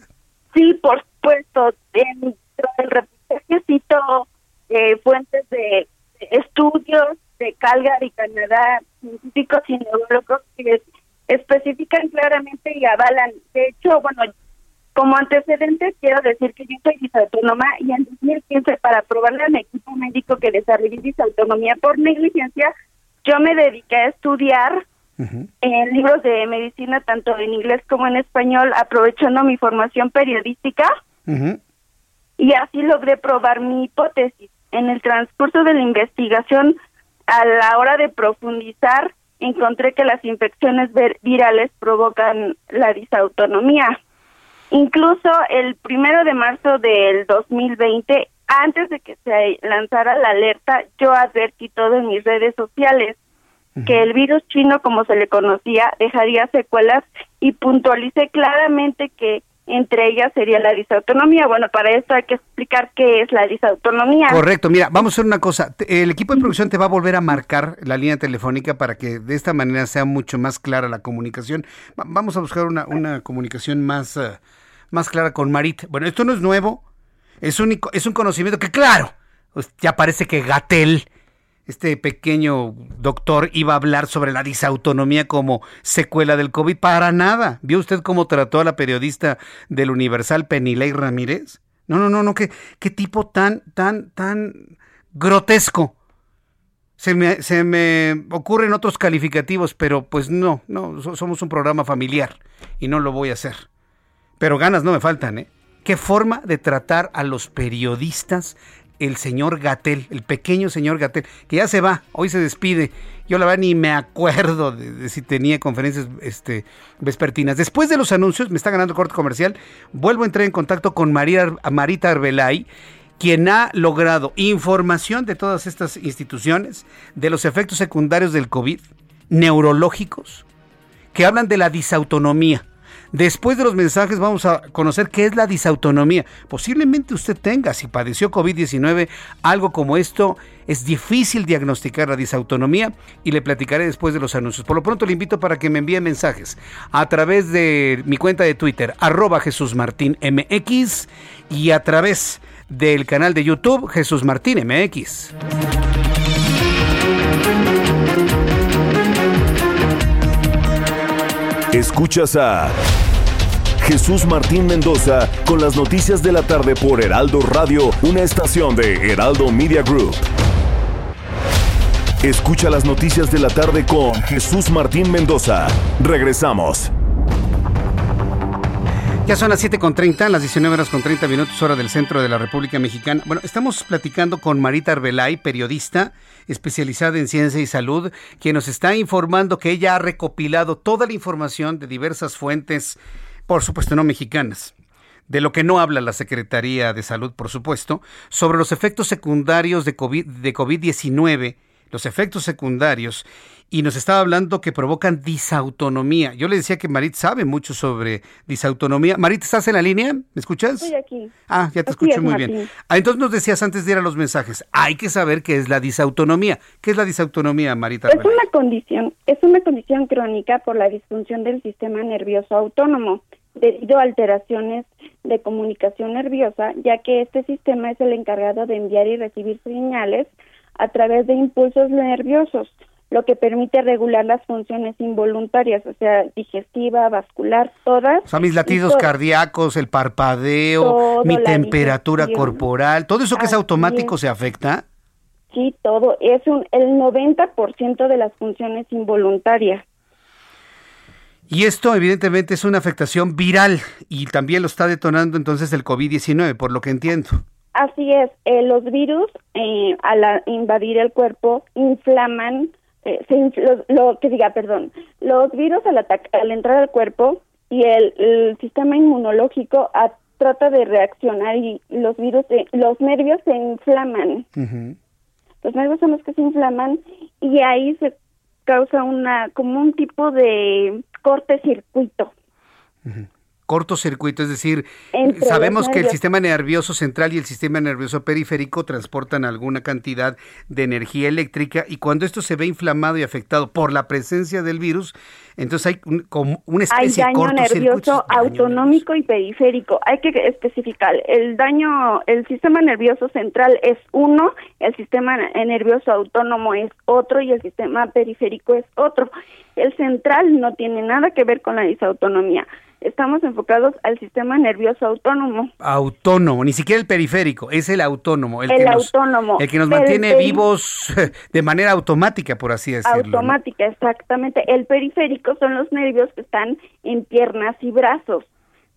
Sí, por supuesto. Dentro del reportaje cito eh, fuentes de, estudios de Calgary, Canadá, científicos y neurólogos que especifican claramente y avalan. De hecho, bueno, como antecedentes, quiero decir que yo soy disautónoma y en 2015, para probarle a mi equipo médico que desarrollé disautonomía por negligencia, yo me dediqué a estudiar en libros de medicina, tanto en inglés como en español, aprovechando mi formación periodística. Y así logré probar mi hipótesis. En el transcurso de la investigación, a la hora de profundizar, encontré que las infecciones virales provocan la disautonomía. Incluso el primero de marzo del 2020, antes de que se lanzara la alerta, yo advertí todo en mis redes sociales que el virus chino, como se le conocía, dejaría secuelas y puntualicé claramente que entre ellas sería la disautonomía. Bueno, para esto hay que explicar qué es la disautonomía. Correcto, mira, vamos a hacer una cosa. El equipo de producción te va a volver a marcar la línea telefónica para que de esta manera sea mucho más clara la comunicación. vamos a buscar una, una comunicación más, eh, más clara con Marit. Bueno, esto no es nuevo, es, único, es un conocimiento que, claro, pues, ya parece que Gatel este pequeño doctor iba a hablar sobre la disautonomía como secuela del COVID. Para nada. ¿Vio usted cómo trató a la periodista del Universal, Penilei Ramírez? No, no, no, no, qué, qué tipo tan, tan, tan grotesco. Se me, se me ocurren otros calificativos, pero pues no, no, somos un programa familiar y no lo voy a hacer. Pero ganas no me faltan, ¿eh? ¿Qué forma de tratar a los periodistas el señor Gatel, el pequeño señor Gatel, que ya se va, hoy se despide. Yo la verdad ni me acuerdo de, si tenía conferencias este, vespertinas. Después de los anuncios, me está ganando corte comercial, vuelvo a entrar en contacto con María, Marita Arbelay, quien ha logrado información de todas estas instituciones, de los efectos secundarios del COVID, neurológicos, que hablan de la disautonomía Después de los mensajes vamos a conocer qué es la disautonomía. Posiblemente usted tenga, si padeció COVID-19, algo como esto. Es difícil diagnosticar la disautonomía y le platicaré después de los anuncios. Por lo pronto le invito para que me envíe mensajes a través de mi cuenta de Twitter, arroba Jesús Martín MX y a través del canal de YouTube Jesús Martín MX. Escuchas a Jesús Martín Mendoza con las noticias de la tarde por Heraldo Radio, una estación de Heraldo Media Group. Escucha las noticias de la tarde con Jesús Martín Mendoza. Regresamos. Ya son las 7.30, las 19 horas con 30 minutos, hora del centro de la República Mexicana. Bueno, estamos platicando con Marita Arbelay, periodista especializada en ciencia y salud, quien nos está informando que ella ha recopilado toda la información de diversas fuentes, por supuesto no mexicanas, de lo que no habla la Secretaría de Salud, por supuesto, sobre los efectos secundarios de COVID-19, COVID los efectos secundarios y nos estaba hablando que provocan disautonomía. Yo le decía que Marit sabe mucho sobre disautonomía. Marit, ¿estás en la línea? ¿Me escuchas? Estoy aquí. Ah, ya te escucho muy bien. Ah, entonces nos decías antes de ir a los mensajes, hay que saber qué es la disautonomía. ¿Qué es la disautonomía, Marita? Es una condición, es una condición crónica por la disfunción del sistema nervioso autónomo debido a alteraciones de comunicación nerviosa, ya que este sistema es el encargado de enviar y recibir señales a través de impulsos nerviosos lo que permite regular las funciones involuntarias, o sea, digestiva, vascular, todas. O sea, mis latidos cardíacos, el parpadeo, mi temperatura corporal, todo eso que es automático se afecta. Sí, todo, es un el 90% de las funciones involuntarias. Y esto evidentemente es una afectación viral y también lo está detonando entonces el COVID-19, por lo que entiendo. Así es, eh, los virus eh, al invadir el cuerpo inflaman eh, lo, que diga, perdón, los virus al, al entrar al cuerpo y el, sistema inmunológico trata de reaccionar y los virus, los nervios se inflaman. Los nervios son los que se inflaman y ahí se causa una como un tipo de cortecircuito cortocircuito, es decir, sabemos que el sistema nervioso central y el sistema nervioso periférico transportan alguna cantidad de energía eléctrica y cuando esto se ve inflamado y afectado por la presencia del virus, entonces hay como una especie hay daño nervioso autonómico y periférico. Hay que especificar, el daño, el sistema nervioso central es uno, el sistema nervioso autónomo es otro y el sistema periférico es otro. El central no tiene nada que ver con la disautonomía estamos enfocados al sistema nervioso autónomo. Autónomo, ni siquiera el periférico, es el autónomo. El, que autónomo. el que nos mantiene vivos de manera automática, por así decirlo. Automática, exactamente. El periférico son los nervios que están en piernas y brazos.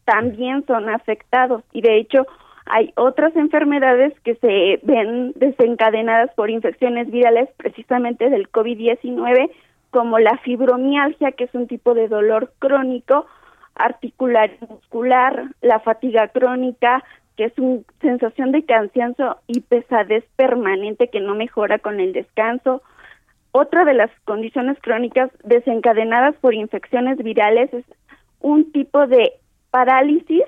También son afectados y de hecho hay otras enfermedades que se ven desencadenadas por infecciones virales precisamente del COVID-19 como la fibromialgia, que es un tipo de dolor crónico, articular y muscular, la fatiga crónica, que es una sensación de cansancio y pesadez permanente que no mejora con el descanso. Otra de las condiciones crónicas desencadenadas por infecciones virales es un tipo de parálisis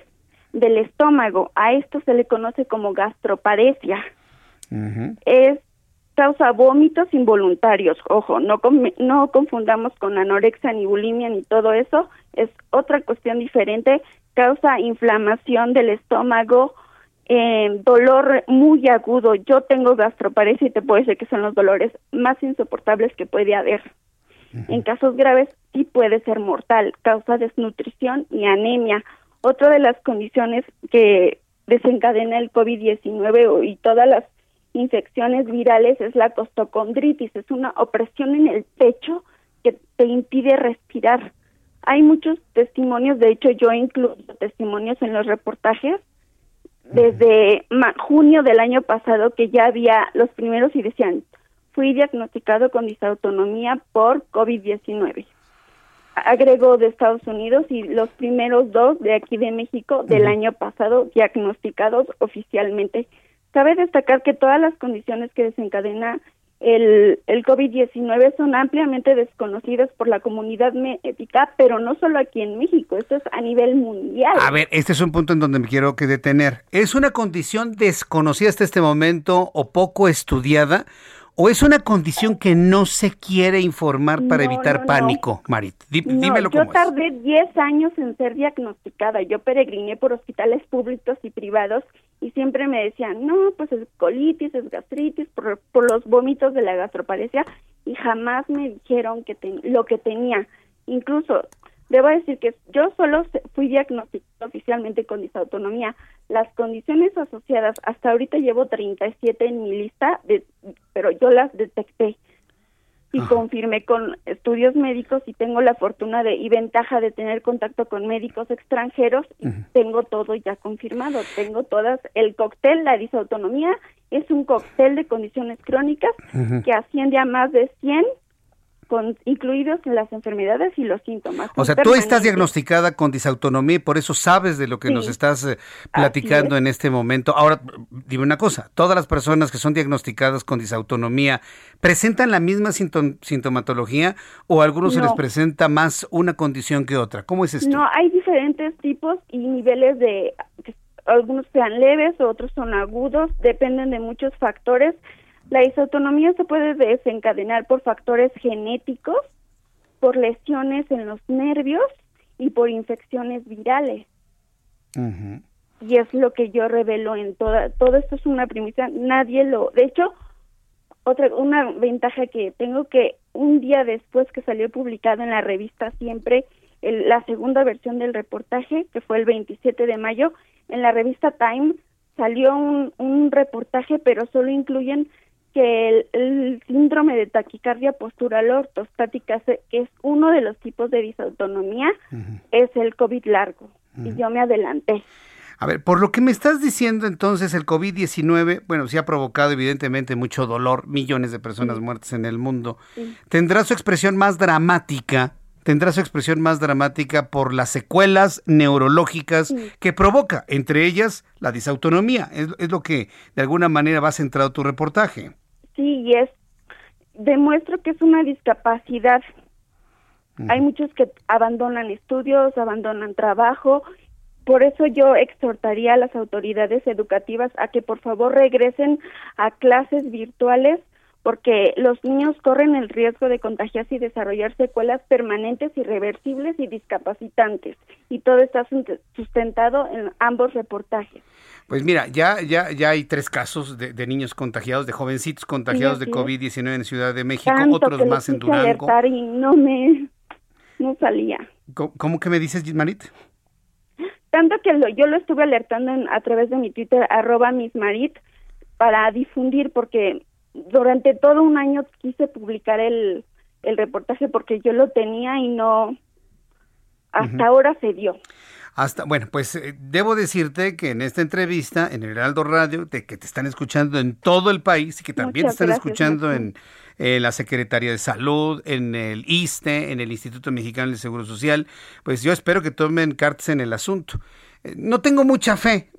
del estómago. A esto se le conoce como gastroparesia. Es causa vómitos involuntarios. Ojo, no, no confundamos con anorexia ni bulimia ni todo eso. Es otra cuestión diferente. Causa inflamación del estómago, eh, dolor muy agudo. Yo tengo gastroparesia y te puedo decir que son los dolores más insoportables que puede haber. En casos graves sí puede ser mortal, causa desnutrición y anemia. Otra de las condiciones que desencadena el COVID-19 y todas las infecciones virales es la costocondritis, es una opresión en el pecho que te impide respirar. Hay muchos testimonios, de hecho yo incluyo testimonios en los reportajes desde junio del año pasado que ya había los primeros y decían, fui diagnosticado con disautonomía por COVID-19. Agregó de Estados Unidos y los primeros dos de aquí de México del año pasado diagnosticados oficialmente. Cabe destacar que todas las condiciones que desencadena el, el COVID-19 son ampliamente desconocidas por la comunidad médica, pero no solo aquí en México, esto es a nivel mundial. A ver, este es un punto en donde me quiero que detener. ¿Es una condición desconocida hasta este momento o poco estudiada? ¿O es una condición que no se quiere informar para evitar pánico, Marit? dímelo Yo tardé 10 años en ser diagnosticada. Yo peregriné por hospitales públicos y privados y siempre me decían, no, pues es colitis, es gastritis, por, los vómitos de la gastroparesia y jamás me dijeron que lo que tenía. Incluso Debo decir que yo solo fui diagnosticada oficialmente con disautonomía. Las condiciones asociadas, hasta ahorita llevo 37 en mi lista, de, pero yo las detecté y confirmé con estudios médicos y tengo la fortuna de y ventaja de tener contacto con médicos extranjeros y tengo todo ya confirmado. Tengo todas, el cóctel, la disautonomía, es un cóctel de condiciones crónicas que asciende a más de 100 con, incluidos las enfermedades y los síntomas. O sea, tú estás diagnosticada con disautonomía y por eso sabes de lo que nos estás eh, platicando en este momento. Ahora, dime una cosa, todas las personas que son diagnosticadas con disautonomía, ¿presentan la misma sintomatología o a algunos se les presenta más una condición que otra? ¿Cómo es esto? No, hay diferentes tipos y niveles de... Algunos sean leves, otros son agudos, dependen de muchos factores la disautonomía se puede desencadenar por factores genéticos, por lesiones en los nervios y por infecciones virales. Y es lo que yo revelo en toda, todo esto es una primicia, nadie lo, de hecho, otra, una ventaja que tengo que un día después que salió publicado en la revista Siempre, la segunda versión del reportaje, que fue el 27 de mayo, en la revista Time salió un, un reportaje, pero solo incluyen que el, síndrome de taquicardia postural ortostática, que es uno de los tipos de disautonomía, es el COVID largo. Y yo me adelanté. A ver, por lo que me estás diciendo entonces, el COVID-19, bueno, sí ha provocado evidentemente mucho dolor, millones de personas muertas en el mundo. Tendrá su expresión más dramática, tendrá su expresión más dramática por las secuelas neurológicas que provoca, entre ellas la disautonomía. Es, es, lo que de alguna manera va centrado tu reportaje. Sí, y es, demuestro que es una discapacidad. Hay muchos que abandonan estudios, abandonan trabajo. Por eso yo exhortaría a las autoridades educativas a que por favor regresen a clases virtuales porque los niños corren el riesgo de contagiarse y desarrollar secuelas permanentes, irreversibles y discapacitantes. Y todo está sustentado en ambos reportajes. Pues mira, ya, ya, ya hay tres casos de, niños contagiados, de jovencitos contagiados de COVID-19 en Ciudad de México, otros más en Durango. y no me, no salía. ¿Cómo, que me dices, Gismarit? Tanto que yo lo estuve alertando a través de mi Twitter, arroba mismarit, para difundir, porque durante todo un año quise publicar el, el reportaje porque yo lo tenía y no, hasta ahora se dio. Hasta, bueno, pues eh, debo decirte que en esta entrevista en el Heraldo Radio, de que te están escuchando en todo el país y que también te están escuchando en, la Secretaría de Salud, en el ISTE, en el Instituto Mexicano del Seguro Social, pues yo espero que tomen cartas en el asunto. Eh, no tengo mucha fe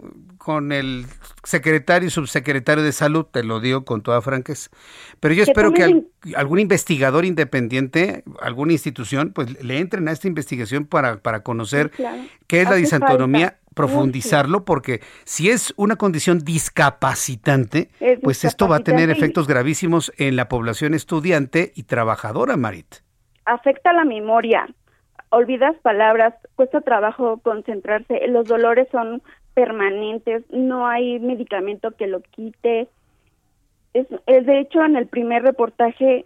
con el secretario y subsecretario de salud, te lo digo con toda franqueza. Pero yo espero que algún investigador independiente, alguna institución, pues le entren a esta investigación para, para conocer qué es la disautonomía, profundizarlo porque si es una condición discapacitante, pues esto va a tener efectos gravísimos en la población estudiante y trabajadora, Marit. Afecta la memoria, olvidas palabras, cuesta trabajo concentrarse, los dolores son permanentes, no hay medicamento que lo quite. Es, de hecho, en el primer reportaje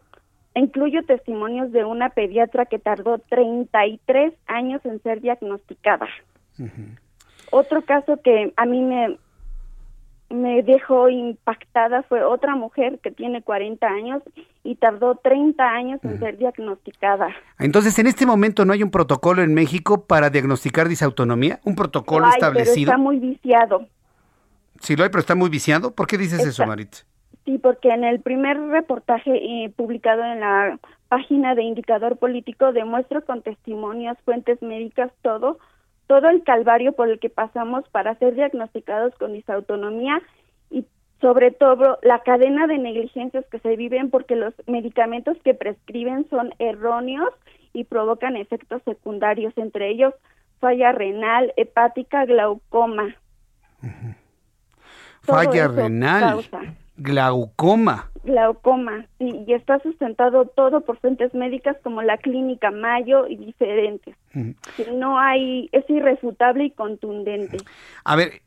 incluyo testimonios de una pediatra que tardó 33 años en ser diagnosticada. Otro caso que a mí me, me dejó impactada fue otra mujer que tiene 40 años y tardó 30 años en ser diagnosticada. Entonces, en este momento no hay un protocolo en México para diagnosticar disautonomía, un protocolo establecido. Pero está muy viciado. Sí, lo hay, pero está muy viciado. ¿Por qué dices eso, Marit? Sí, porque en el primer reportaje eh, publicado en la página de Indicador Político demuestro con testimonios, fuentes médicas, todo, todo el calvario por el que pasamos para ser diagnosticados con disautonomía y sobre todo la cadena de negligencias que se viven porque los medicamentos que prescriben son erróneos y provocan efectos secundarios, entre ellos falla renal, hepática, glaucoma. Falla renal. Glaucoma. Glaucoma, sí, y está sustentado todo por fuentes médicas como la clínica Mayo y diferentes. No hay, es irrefutable y contundente. A ver,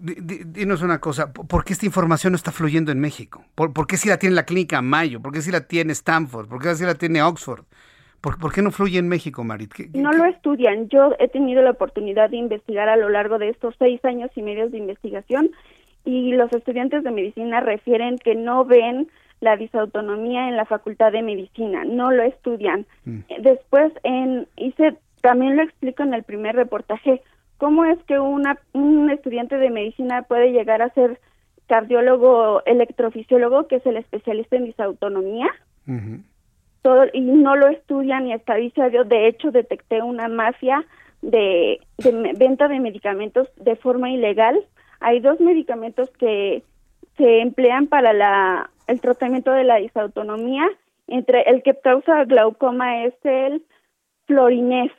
dinos una cosa, ¿por qué esta información no está fluyendo en México? ¿Por, qué si la tiene la clínica Mayo? ¿Por qué si la tiene Stanford? ¿Por qué si la tiene Oxford? ¿Por, qué no fluye en México, Marit? no lo estudian. Yo he tenido la oportunidad de investigar a lo largo de estos seis años y medio de investigación y los estudiantes de medicina refieren que no ven la disautonomía en la Facultad de Medicina, no lo estudian. Mm. Después, en, hice, también lo explico en el primer reportaje, cómo es que una, un estudiante de medicina puede llegar a ser cardiólogo electrofisiólogo, que es el especialista en disautonomía. Todo, y no lo estudian y hasta dice yo, de hecho detecté una mafia de, de venta de medicamentos de forma ilegal hay dos medicamentos que se emplean para la, el tratamiento de la disautonomía. Entre el que causa glaucoma es el florinés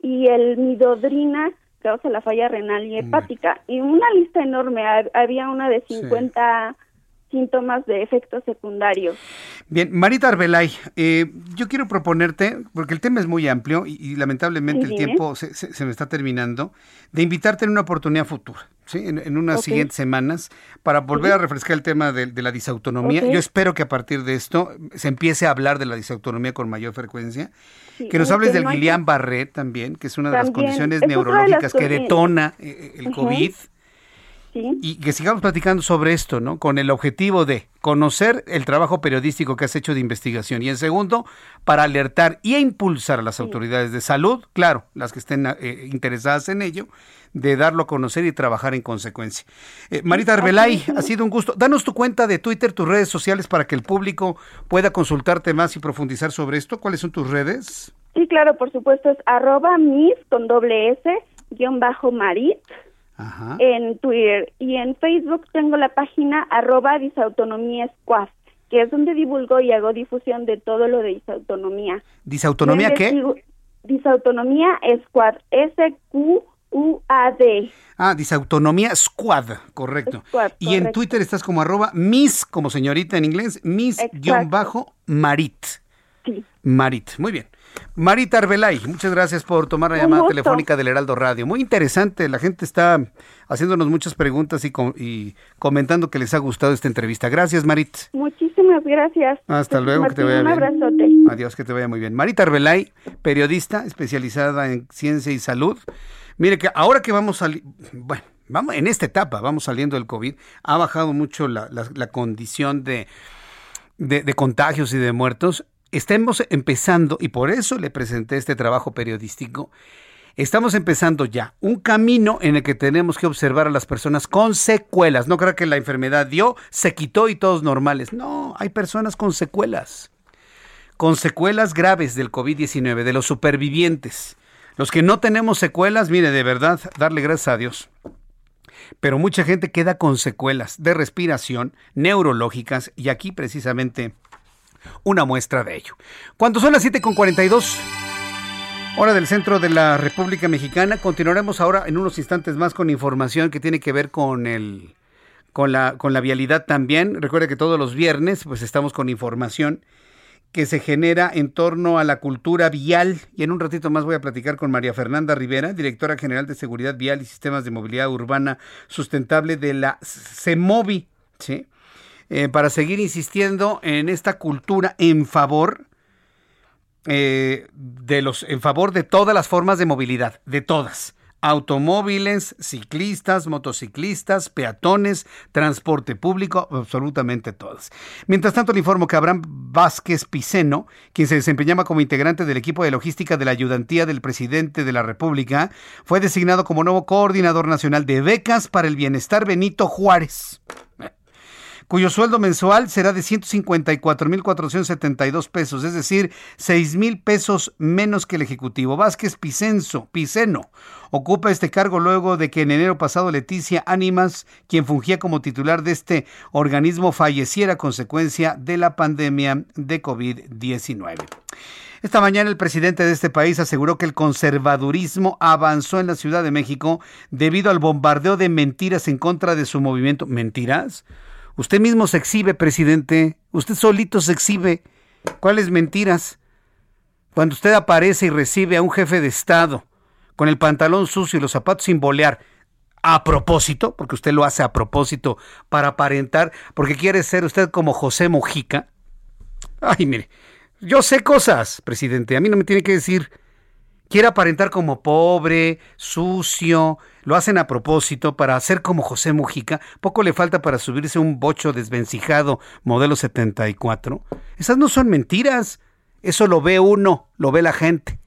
y el midodrina causa la falla renal y hepática. Y una lista enorme, había una de 50 síntomas de efectos secundarios. Bien, Marita Arbelay, eh, yo quiero proponerte, porque el tema es muy amplio y, lamentablemente el tiempo se, me está terminando, de invitarte en una oportunidad futura, ¿sí? en, unas siguientes semanas, para volver a refrescar el tema de, la disautonomía. Yo espero que a partir de esto se empiece a hablar de la disautonomía con mayor frecuencia. que nos hables del Guillain-Barré también, que es una de las condiciones neurológicas que detona eh, el COVID. Y que sigamos platicando sobre esto, ¿no? Con el objetivo de conocer el trabajo periodístico que has hecho de investigación y en segundo, para alertar y impulsar a las autoridades de salud, claro, las que estén eh, interesadas en ello, de darlo a conocer y trabajar en consecuencia. Eh, Marita Arbelay, ha sido un gusto. Danos tu cuenta de Twitter, tus redes sociales para que el público pueda consultarte más y profundizar sobre esto. ¿Cuáles son tus redes? Sí, claro, por supuesto, es arroba mis con doble S, guion bajo Marit en Twitter y en Facebook tengo la página arroba disautonomía squad, que es donde divulgo y hago difusión de todo lo de disautonomía. ¿Disautonomía qué? Disautonomía Squad, S-Q-U-A-D. Ah, Disautonomía Squad, correcto. y en Twitter estás como arroba Miss, como señorita en inglés, Miss-Marit. Sí. Marit, muy bien. Marita Arbelay, muchas gracias por tomar la llamada telefónica del Heraldo Radio. Muy interesante, la gente está haciéndonos muchas preguntas y, comentando que les ha gustado esta entrevista. Gracias, Marit. Muchísimas gracias. Hasta luego, que te vaya bien. Un abrazote. Adiós, que te vaya muy bien. Marita Arbelay, periodista especializada en ciencia y salud. Mire que ahora que vamos a... Bueno, vamos, en esta etapa vamos saliendo del COVID, ha bajado mucho la, condición de, de contagios y de muertos estemos empezando, y por eso le presenté este trabajo periodístico, estamos empezando ya un camino en el que tenemos que observar a las personas con secuelas. No creo que la enfermedad dio, se quitó y todos normales. No, hay personas con secuelas. Con secuelas graves del COVID-19, de los supervivientes. Los que no tenemos secuelas, mire, de verdad, darle gracias a Dios. Pero mucha gente queda con secuelas de respiración, neurológicas, y aquí precisamente una muestra de ello. Cuando son las 7.42, Hora del centro de la República Mexicana. Continuaremos ahora en unos instantes más con información que tiene que ver con el con la con la vialidad también. Recuerde que todos los viernes pues estamos con información que se genera en torno a la cultura vial y en un ratito más voy a platicar con María Fernanda Rivera, directora general de Seguridad Vial y Sistemas de Movilidad Urbana Sustentable de la CEMOVI, ¿sí? Eh, para seguir insistiendo en esta cultura en favor eh, de los, en favor de todas las formas de movilidad, de todas. Automóviles, ciclistas, motociclistas, peatones, transporte público, absolutamente todas. Mientras tanto, le informo que Abraham Vázquez Piceno, quien se desempeñaba como integrante del equipo de logística de la ayudantía del presidente de la República, fue designado como nuevo coordinador nacional de becas para el bienestar Benito Juárez cuyo sueldo mensual será de 154.472 pesos, es decir, 6.000 pesos menos que el Ejecutivo. Vázquez Picenso, Piceno ocupa este cargo luego de que en enero pasado Leticia Ánimas, quien fungía como titular de este organismo, falleciera a consecuencia de la pandemia de COVID-19. Esta mañana el presidente de este país aseguró que el conservadurismo avanzó en la Ciudad de México debido al bombardeo de mentiras en contra de su movimiento. ¿Mentiras? Usted mismo se exhibe, presidente. Usted solito se exhibe. ¿Cuáles mentiras? Cuando usted aparece y recibe a un jefe de Estado con el pantalón sucio y los zapatos sin bolear, a propósito, porque usted lo hace a propósito para aparentar, porque quiere ser usted como José Mojica. Ay, mire, yo sé cosas, presidente. A mí no me tiene que decir quiere aparentar como pobre, sucio, lo hacen a propósito para hacer como José Mujica, poco le falta para subirse un bocho desvencijado modelo 74. Esas no son mentiras, eso lo ve uno, lo ve la gente.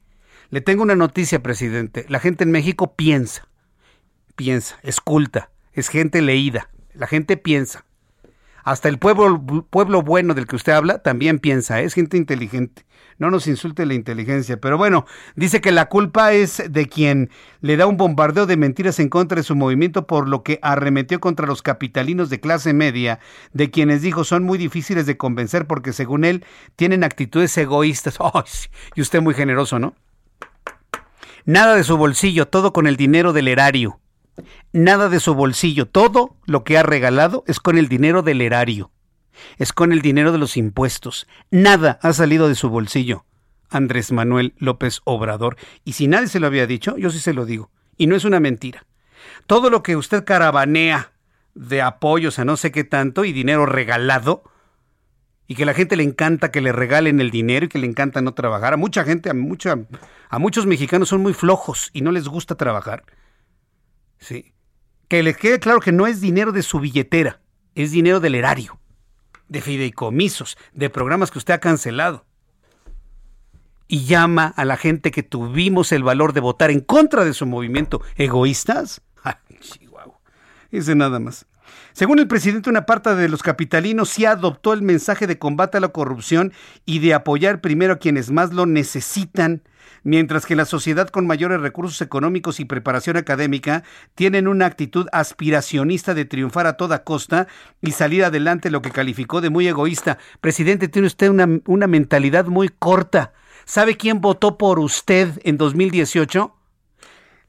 Le tengo una noticia, presidente, la gente en México piensa, piensa, esculta, es gente leída, la gente piensa. Hasta el pueblo, pueblo bueno del que usted habla también piensa, es gente inteligente no nos insulte la inteligencia. Pero bueno, dice que la culpa es de quien le da un bombardeo de mentiras en contra de su movimiento, por lo que arremetió contra los capitalinos de clase media, de quienes dijo son muy difíciles de convencer porque según él tienen actitudes egoístas. y usted muy generoso, ¿no? Nada de su bolsillo, todo con el dinero del erario. Nada de su bolsillo, todo lo que ha regalado es con el dinero del erario es con el dinero de los impuestos. Nada ha salido de su bolsillo. Andrés Manuel López Obrador. Y si nadie se lo había dicho, yo sí se lo digo. Y no es una mentira. Todo lo que usted caravanea de apoyos a no sé qué tanto y dinero regalado, y que la gente le encanta que le regalen el dinero y que le encanta no trabajar. A mucha gente, a, a muchos mexicanos son muy flojos y no les gusta trabajar. Sí. Que les quede claro que no es dinero de su billetera, es dinero del erario de fideicomisos, de programas que usted ha cancelado. Y llama a la gente que tuvimos el valor de votar en contra de su movimiento egoístas. Ay, Chihuahua. Ese nada más. Según el presidente, una parte de los capitalinos sí adoptó el mensaje de combate a la corrupción y de apoyar primero a quienes más lo necesitan mientras que la sociedad con mayores recursos económicos y preparación académica tienen una actitud aspiracionista de triunfar a toda costa y salir adelante, lo que calificó de muy egoísta. Presidente, tiene usted una, una mentalidad muy corta. ¿Sabe quién votó por usted en 2018?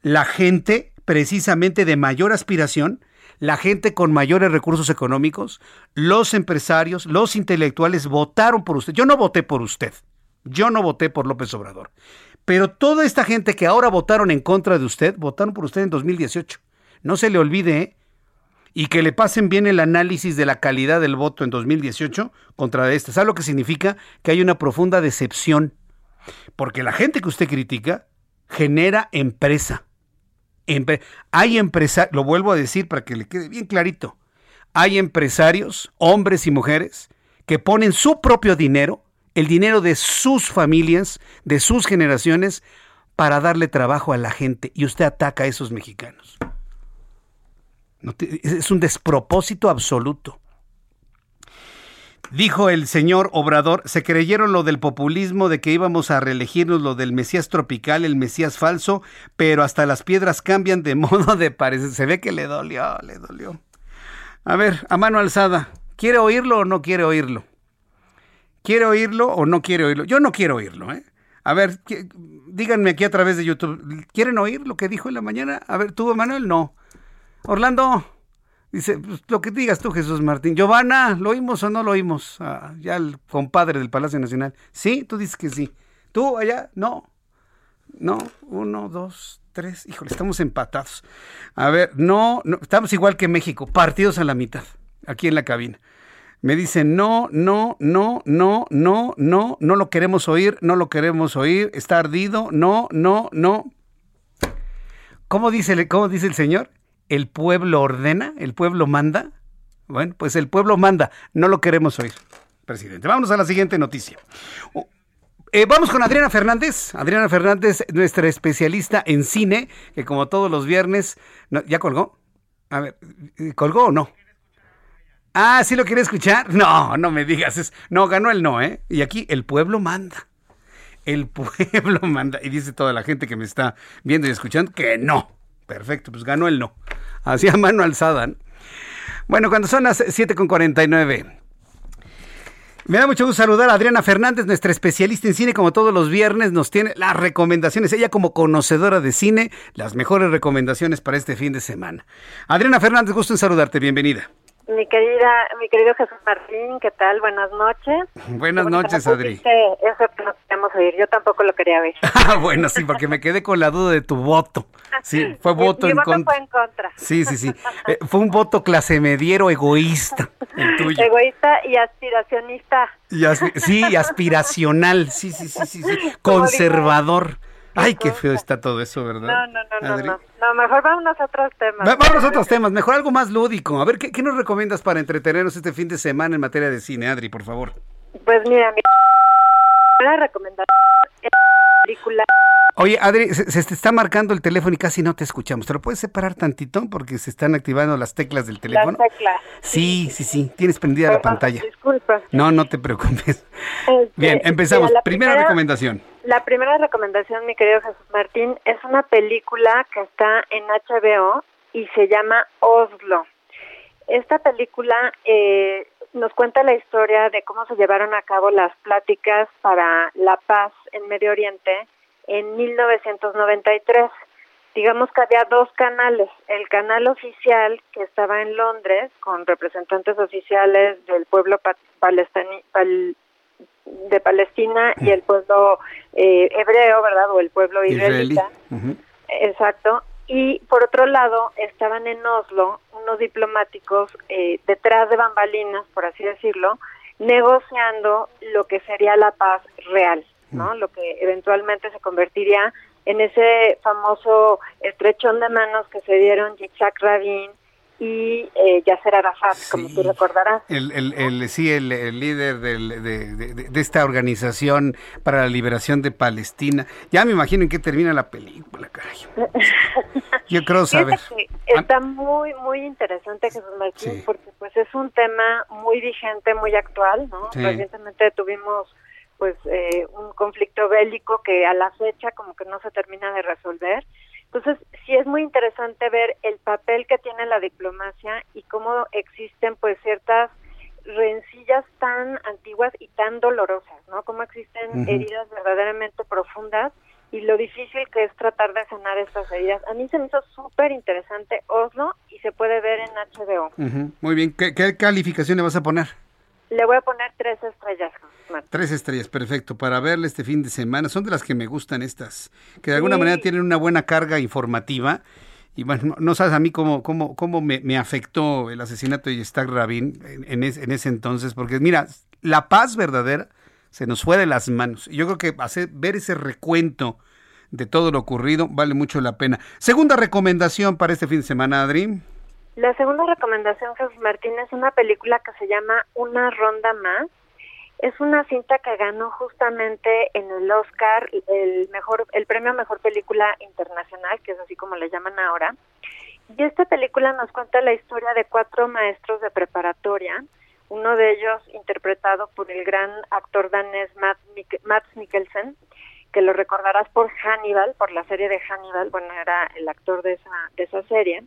La gente precisamente de mayor aspiración, la gente con mayores recursos económicos, los empresarios, los intelectuales votaron por usted. Yo no voté por usted. Yo no voté por López Obrador. Pero toda esta gente que ahora votaron en contra de usted, votaron por usted en 2018. No se le olvide, ¿eh? Y que le pasen bien el análisis de la calidad del voto en 2018 contra este. ¿Sabe lo que significa? Que hay una profunda decepción. Porque la gente que usted critica genera empresa. Hay empresarios, lo vuelvo a decir para que le quede bien clarito. Hay empresarios, hombres y mujeres, que ponen su propio dinero el dinero de sus familias, de sus generaciones, para darle trabajo a la gente. Y usted ataca a esos mexicanos. es un despropósito absoluto. Dijo el señor Obrador, se creyeron lo del populismo de que íbamos a reelegirnos lo del Mesías tropical, el Mesías falso, pero hasta las piedras cambian de modo de parecer. Se ve que le dolió, le dolió. A ver, a mano alzada, ¿quiere oírlo o no quiere oírlo? ¿Quiere oírlo o no quiere oírlo? Yo no quiero oírlo, ¿eh? A ver, díganme aquí a través de YouTube, ¿quieren oír lo que dijo en la mañana? A ver, ¿tú, Manuel? No. Orlando, dice, pues, lo que digas tú, Jesús Martín. Giovanna, ¿lo oímos o no lo oímos? Ah, ya el compadre del Palacio Nacional. Sí, tú dices que sí. ¿Tú allá? No. No, uno, dos, tres. Híjole, estamos empatados. A ver, no, no, estamos igual que México, partidos a la mitad, aquí en la cabina. Me dicen, no, no, no, no, no, no, no lo queremos oír, no lo queremos oír, está ardido, no, no, no. ¿Cómo dice, cómo dice el Señor? ¿El pueblo ordena? ¿El pueblo manda? Bueno, pues el pueblo manda, no lo queremos oír, presidente. Vámonos a la siguiente noticia. Eh, vamos con Adriana Fernández. Adriana Fernández, nuestra especialista en cine, que como todos los viernes, ¿ya colgó? A ver, ¿colgó o no? Ah, ¿sí lo quiere escuchar? No, no me digas. No, ganó el no, ¿eh? Y aquí el pueblo manda. El pueblo manda. Y dice toda la gente que me está viendo y escuchando que no. Perfecto, pues ganó el no. Así a mano alzada. Bueno, cuando son las 7.49. Me da mucho gusto saludar a Adriana Fernández, nuestra especialista en cine, como todos los viernes, nos tiene las recomendaciones. Ella como conocedora de cine, las mejores recomendaciones para este fin de semana. Adriana Fernández, gusto en saludarte, bienvenida. Mi querida, mi querido Jesús Martín, ¿qué tal? Buenas noches. Buenas noches, Adri. Oír, yo tampoco lo quería ver. Ah, bueno, sí, porque me quedé con la duda de tu voto. Sí, fue voto, en, contra. fue en contra. Sí, sí, sí. Eh, fue un voto clase mediero egoísta, el tuyo. Egoísta y aspiracionista. Y sí, y aspiracional, sí, sí, sí, sí, sí. Conservador. Ay, qué feo está todo eso, ¿verdad? No, no, no, no, no. mejor vámonos a otros temas. vámonos a otros temas, mejor algo más lúdico. A ver, ¿qué, nos recomiendas para entretenernos este fin de semana en materia de cine, Adri, por favor? Pues mira, mi recomendación es película Oye, Adri, se, te está marcando el teléfono y casi no te escuchamos. ¿Te lo puedes separar tantito? Porque se están activando las teclas del teléfono. Las teclas. Sí, sí, sí. Tienes prendida la pantalla. Disculpa. No, no te preocupes. Este, Bien, empezamos. primera, recomendación. La primera recomendación, mi querido Jesús Martín, es una película que está en HBO y se llama Oslo. Esta película eh, nos cuenta la historia de cómo se llevaron a cabo las pláticas para la paz en Medio Oriente en 1993. Digamos que había dos canales, el canal oficial que estaba en Londres con representantes oficiales del pueblo de Palestina y el pueblo eh, hebreo, ¿verdad? O el pueblo israelita. Exacto. Y por otro lado, estaban en Oslo unos diplomáticos eh, detrás de bambalinas, por así decirlo, negociando lo que sería la paz real. ¿no? Lo que eventualmente se convertiría en ese famoso estrechón de manos que se dieron Yitzhak Rabin y eh, Yasser Arafat, como tú recordarás. El, el, el sí, el, líder del, de, esta organización para la liberación de Palestina. Ya me imagino en qué termina la película, caray. Yo creo saber. Está muy, muy interesante, Jesús Martín, porque pues es un tema muy vigente, muy actual, ¿no? Recientemente tuvimos pues eh, un conflicto bélico que a la fecha como que no se termina de resolver. Entonces, sí es muy interesante ver el papel que tiene la diplomacia y cómo existen pues ciertas rencillas tan antiguas y tan dolorosas, ¿no? Cómo existen heridas verdaderamente profundas y lo difícil que es tratar de sanar estas heridas. A mí se me hizo súper interesante Oslo y se puede ver en HBO. Muy bien, ¿Qué, ¿qué calificación le vas a poner? Le voy a poner tres estrellas. Tres estrellas, perfecto. Para verle este fin de semana. Son de las que me gustan estas, que de alguna manera tienen una buena carga informativa. Y bueno, no sabes a mí cómo, cómo, cómo me, afectó el asesinato de Yitzhak Rabin en, en, ese entonces, porque mira, la paz verdadera se nos fue de las manos. Y yo creo que hacer, ver ese recuento de todo lo ocurrido vale mucho la pena. Segunda recomendación para este fin de semana, Adri. La segunda recomendación, Jesús Martín, es una película que se llama Una Ronda Más. Es una cinta que ganó justamente en el Oscar el mejor, el premio mejor película internacional, que es así como le llaman ahora. Y esta película nos cuenta la historia de cuatro maestros de preparatoria, uno de ellos interpretado por el gran actor danés Matt Mikkelsen, que lo recordarás por Hannibal, por la serie de Hannibal, bueno, era el actor de esa, de esa serie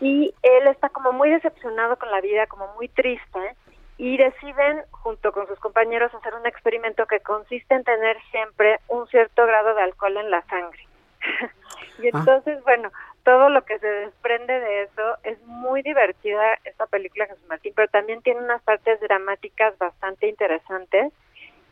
y él está como muy decepcionado con la vida, como muy triste, y deciden, junto con sus compañeros, hacer un experimento que consiste en tener siempre un cierto grado de alcohol en la sangre. y ah. entonces, bueno, todo lo que se desprende de eso es muy divertida esta película Jesús Martín, pero también tiene unas partes dramáticas bastante interesantes.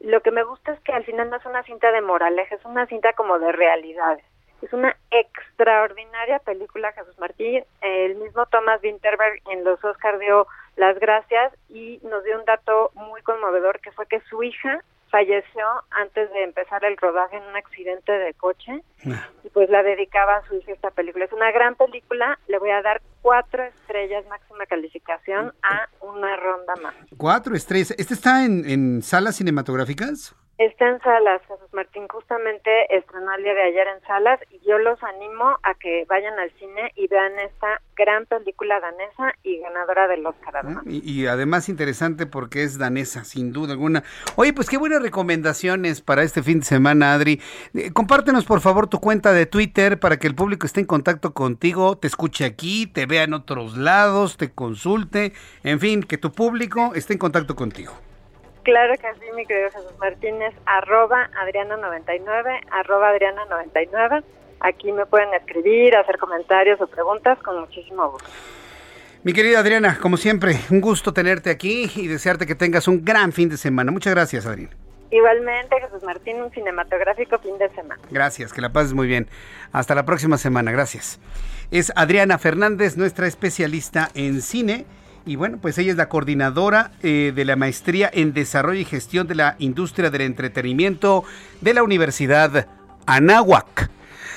Lo que me gusta es que al final no es una cinta de moraleja, es una cinta como de realidades. Es una extraordinaria película, Jesús Martín. El mismo Thomas Winterberg en los Oscars dio las gracias y nos dio un dato muy conmovedor que fue que su hija falleció antes de empezar el rodaje en un accidente de coche ah. y pues la dedicaba a su hija esta película. Es una gran película, le voy a dar cuatro estrellas máxima calificación a una ronda más. Cuatro estrellas. ¿Este está en, en salas cinematográficas? Está en salas, Jesús Martín. Justamente estrenó el día de ayer en salas y yo los animo a que vayan al cine y vean esta gran película danesa y ganadora del Oscar. Ah, y, y, además interesante porque es danesa, sin duda alguna. Oye, pues qué buenas recomendaciones para este fin de semana, Adri. Eh, compártenos por favor tu cuenta de Twitter para que el público esté en contacto contigo, te escuche aquí, te vea en otros lados, te consulte, en fin, que tu público esté en contacto contigo. Claro que sí, mi querido Jesús Martínez, arroba Adriana99, arroba Adriana99. Aquí me pueden escribir, hacer comentarios o preguntas con muchísimo gusto. Mi querida Adriana, como siempre, un gusto tenerte aquí y desearte que tengas un gran fin de semana. Muchas gracias, Adriana. Igualmente, Jesús Martín, un cinematográfico fin de semana. Gracias, que la pases muy bien. Hasta la próxima semana, gracias. Es Adriana Fernández, nuestra especialista en cine y bueno, pues ella es la coordinadora eh, de la maestría en desarrollo y gestión de la industria del entretenimiento de la Universidad Anáhuac.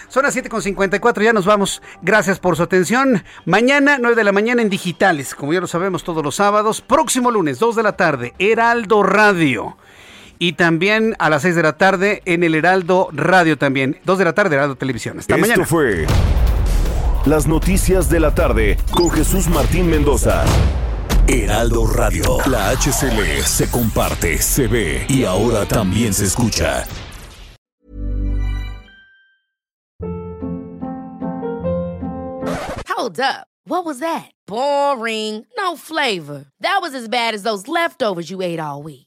Son las 7.54, ya nos vamos. Gracias por su atención. Mañana, 9 de la mañana en digitales, como ya lo sabemos todos los sábados. Próximo lunes, 2 de la tarde, Heraldo Radio. Y también a las 6 de la tarde en el Heraldo Radio también. 2 de la tarde, Heraldo Televisión. Hasta Esto fue las noticias de la tarde con Jesús Martín Mendoza. Heraldo Radio. La HCL se comparte, se ve y ahora también se escucha. Hold up. What was that? Boring. No flavor. That was as bad as those leftovers you ate all week.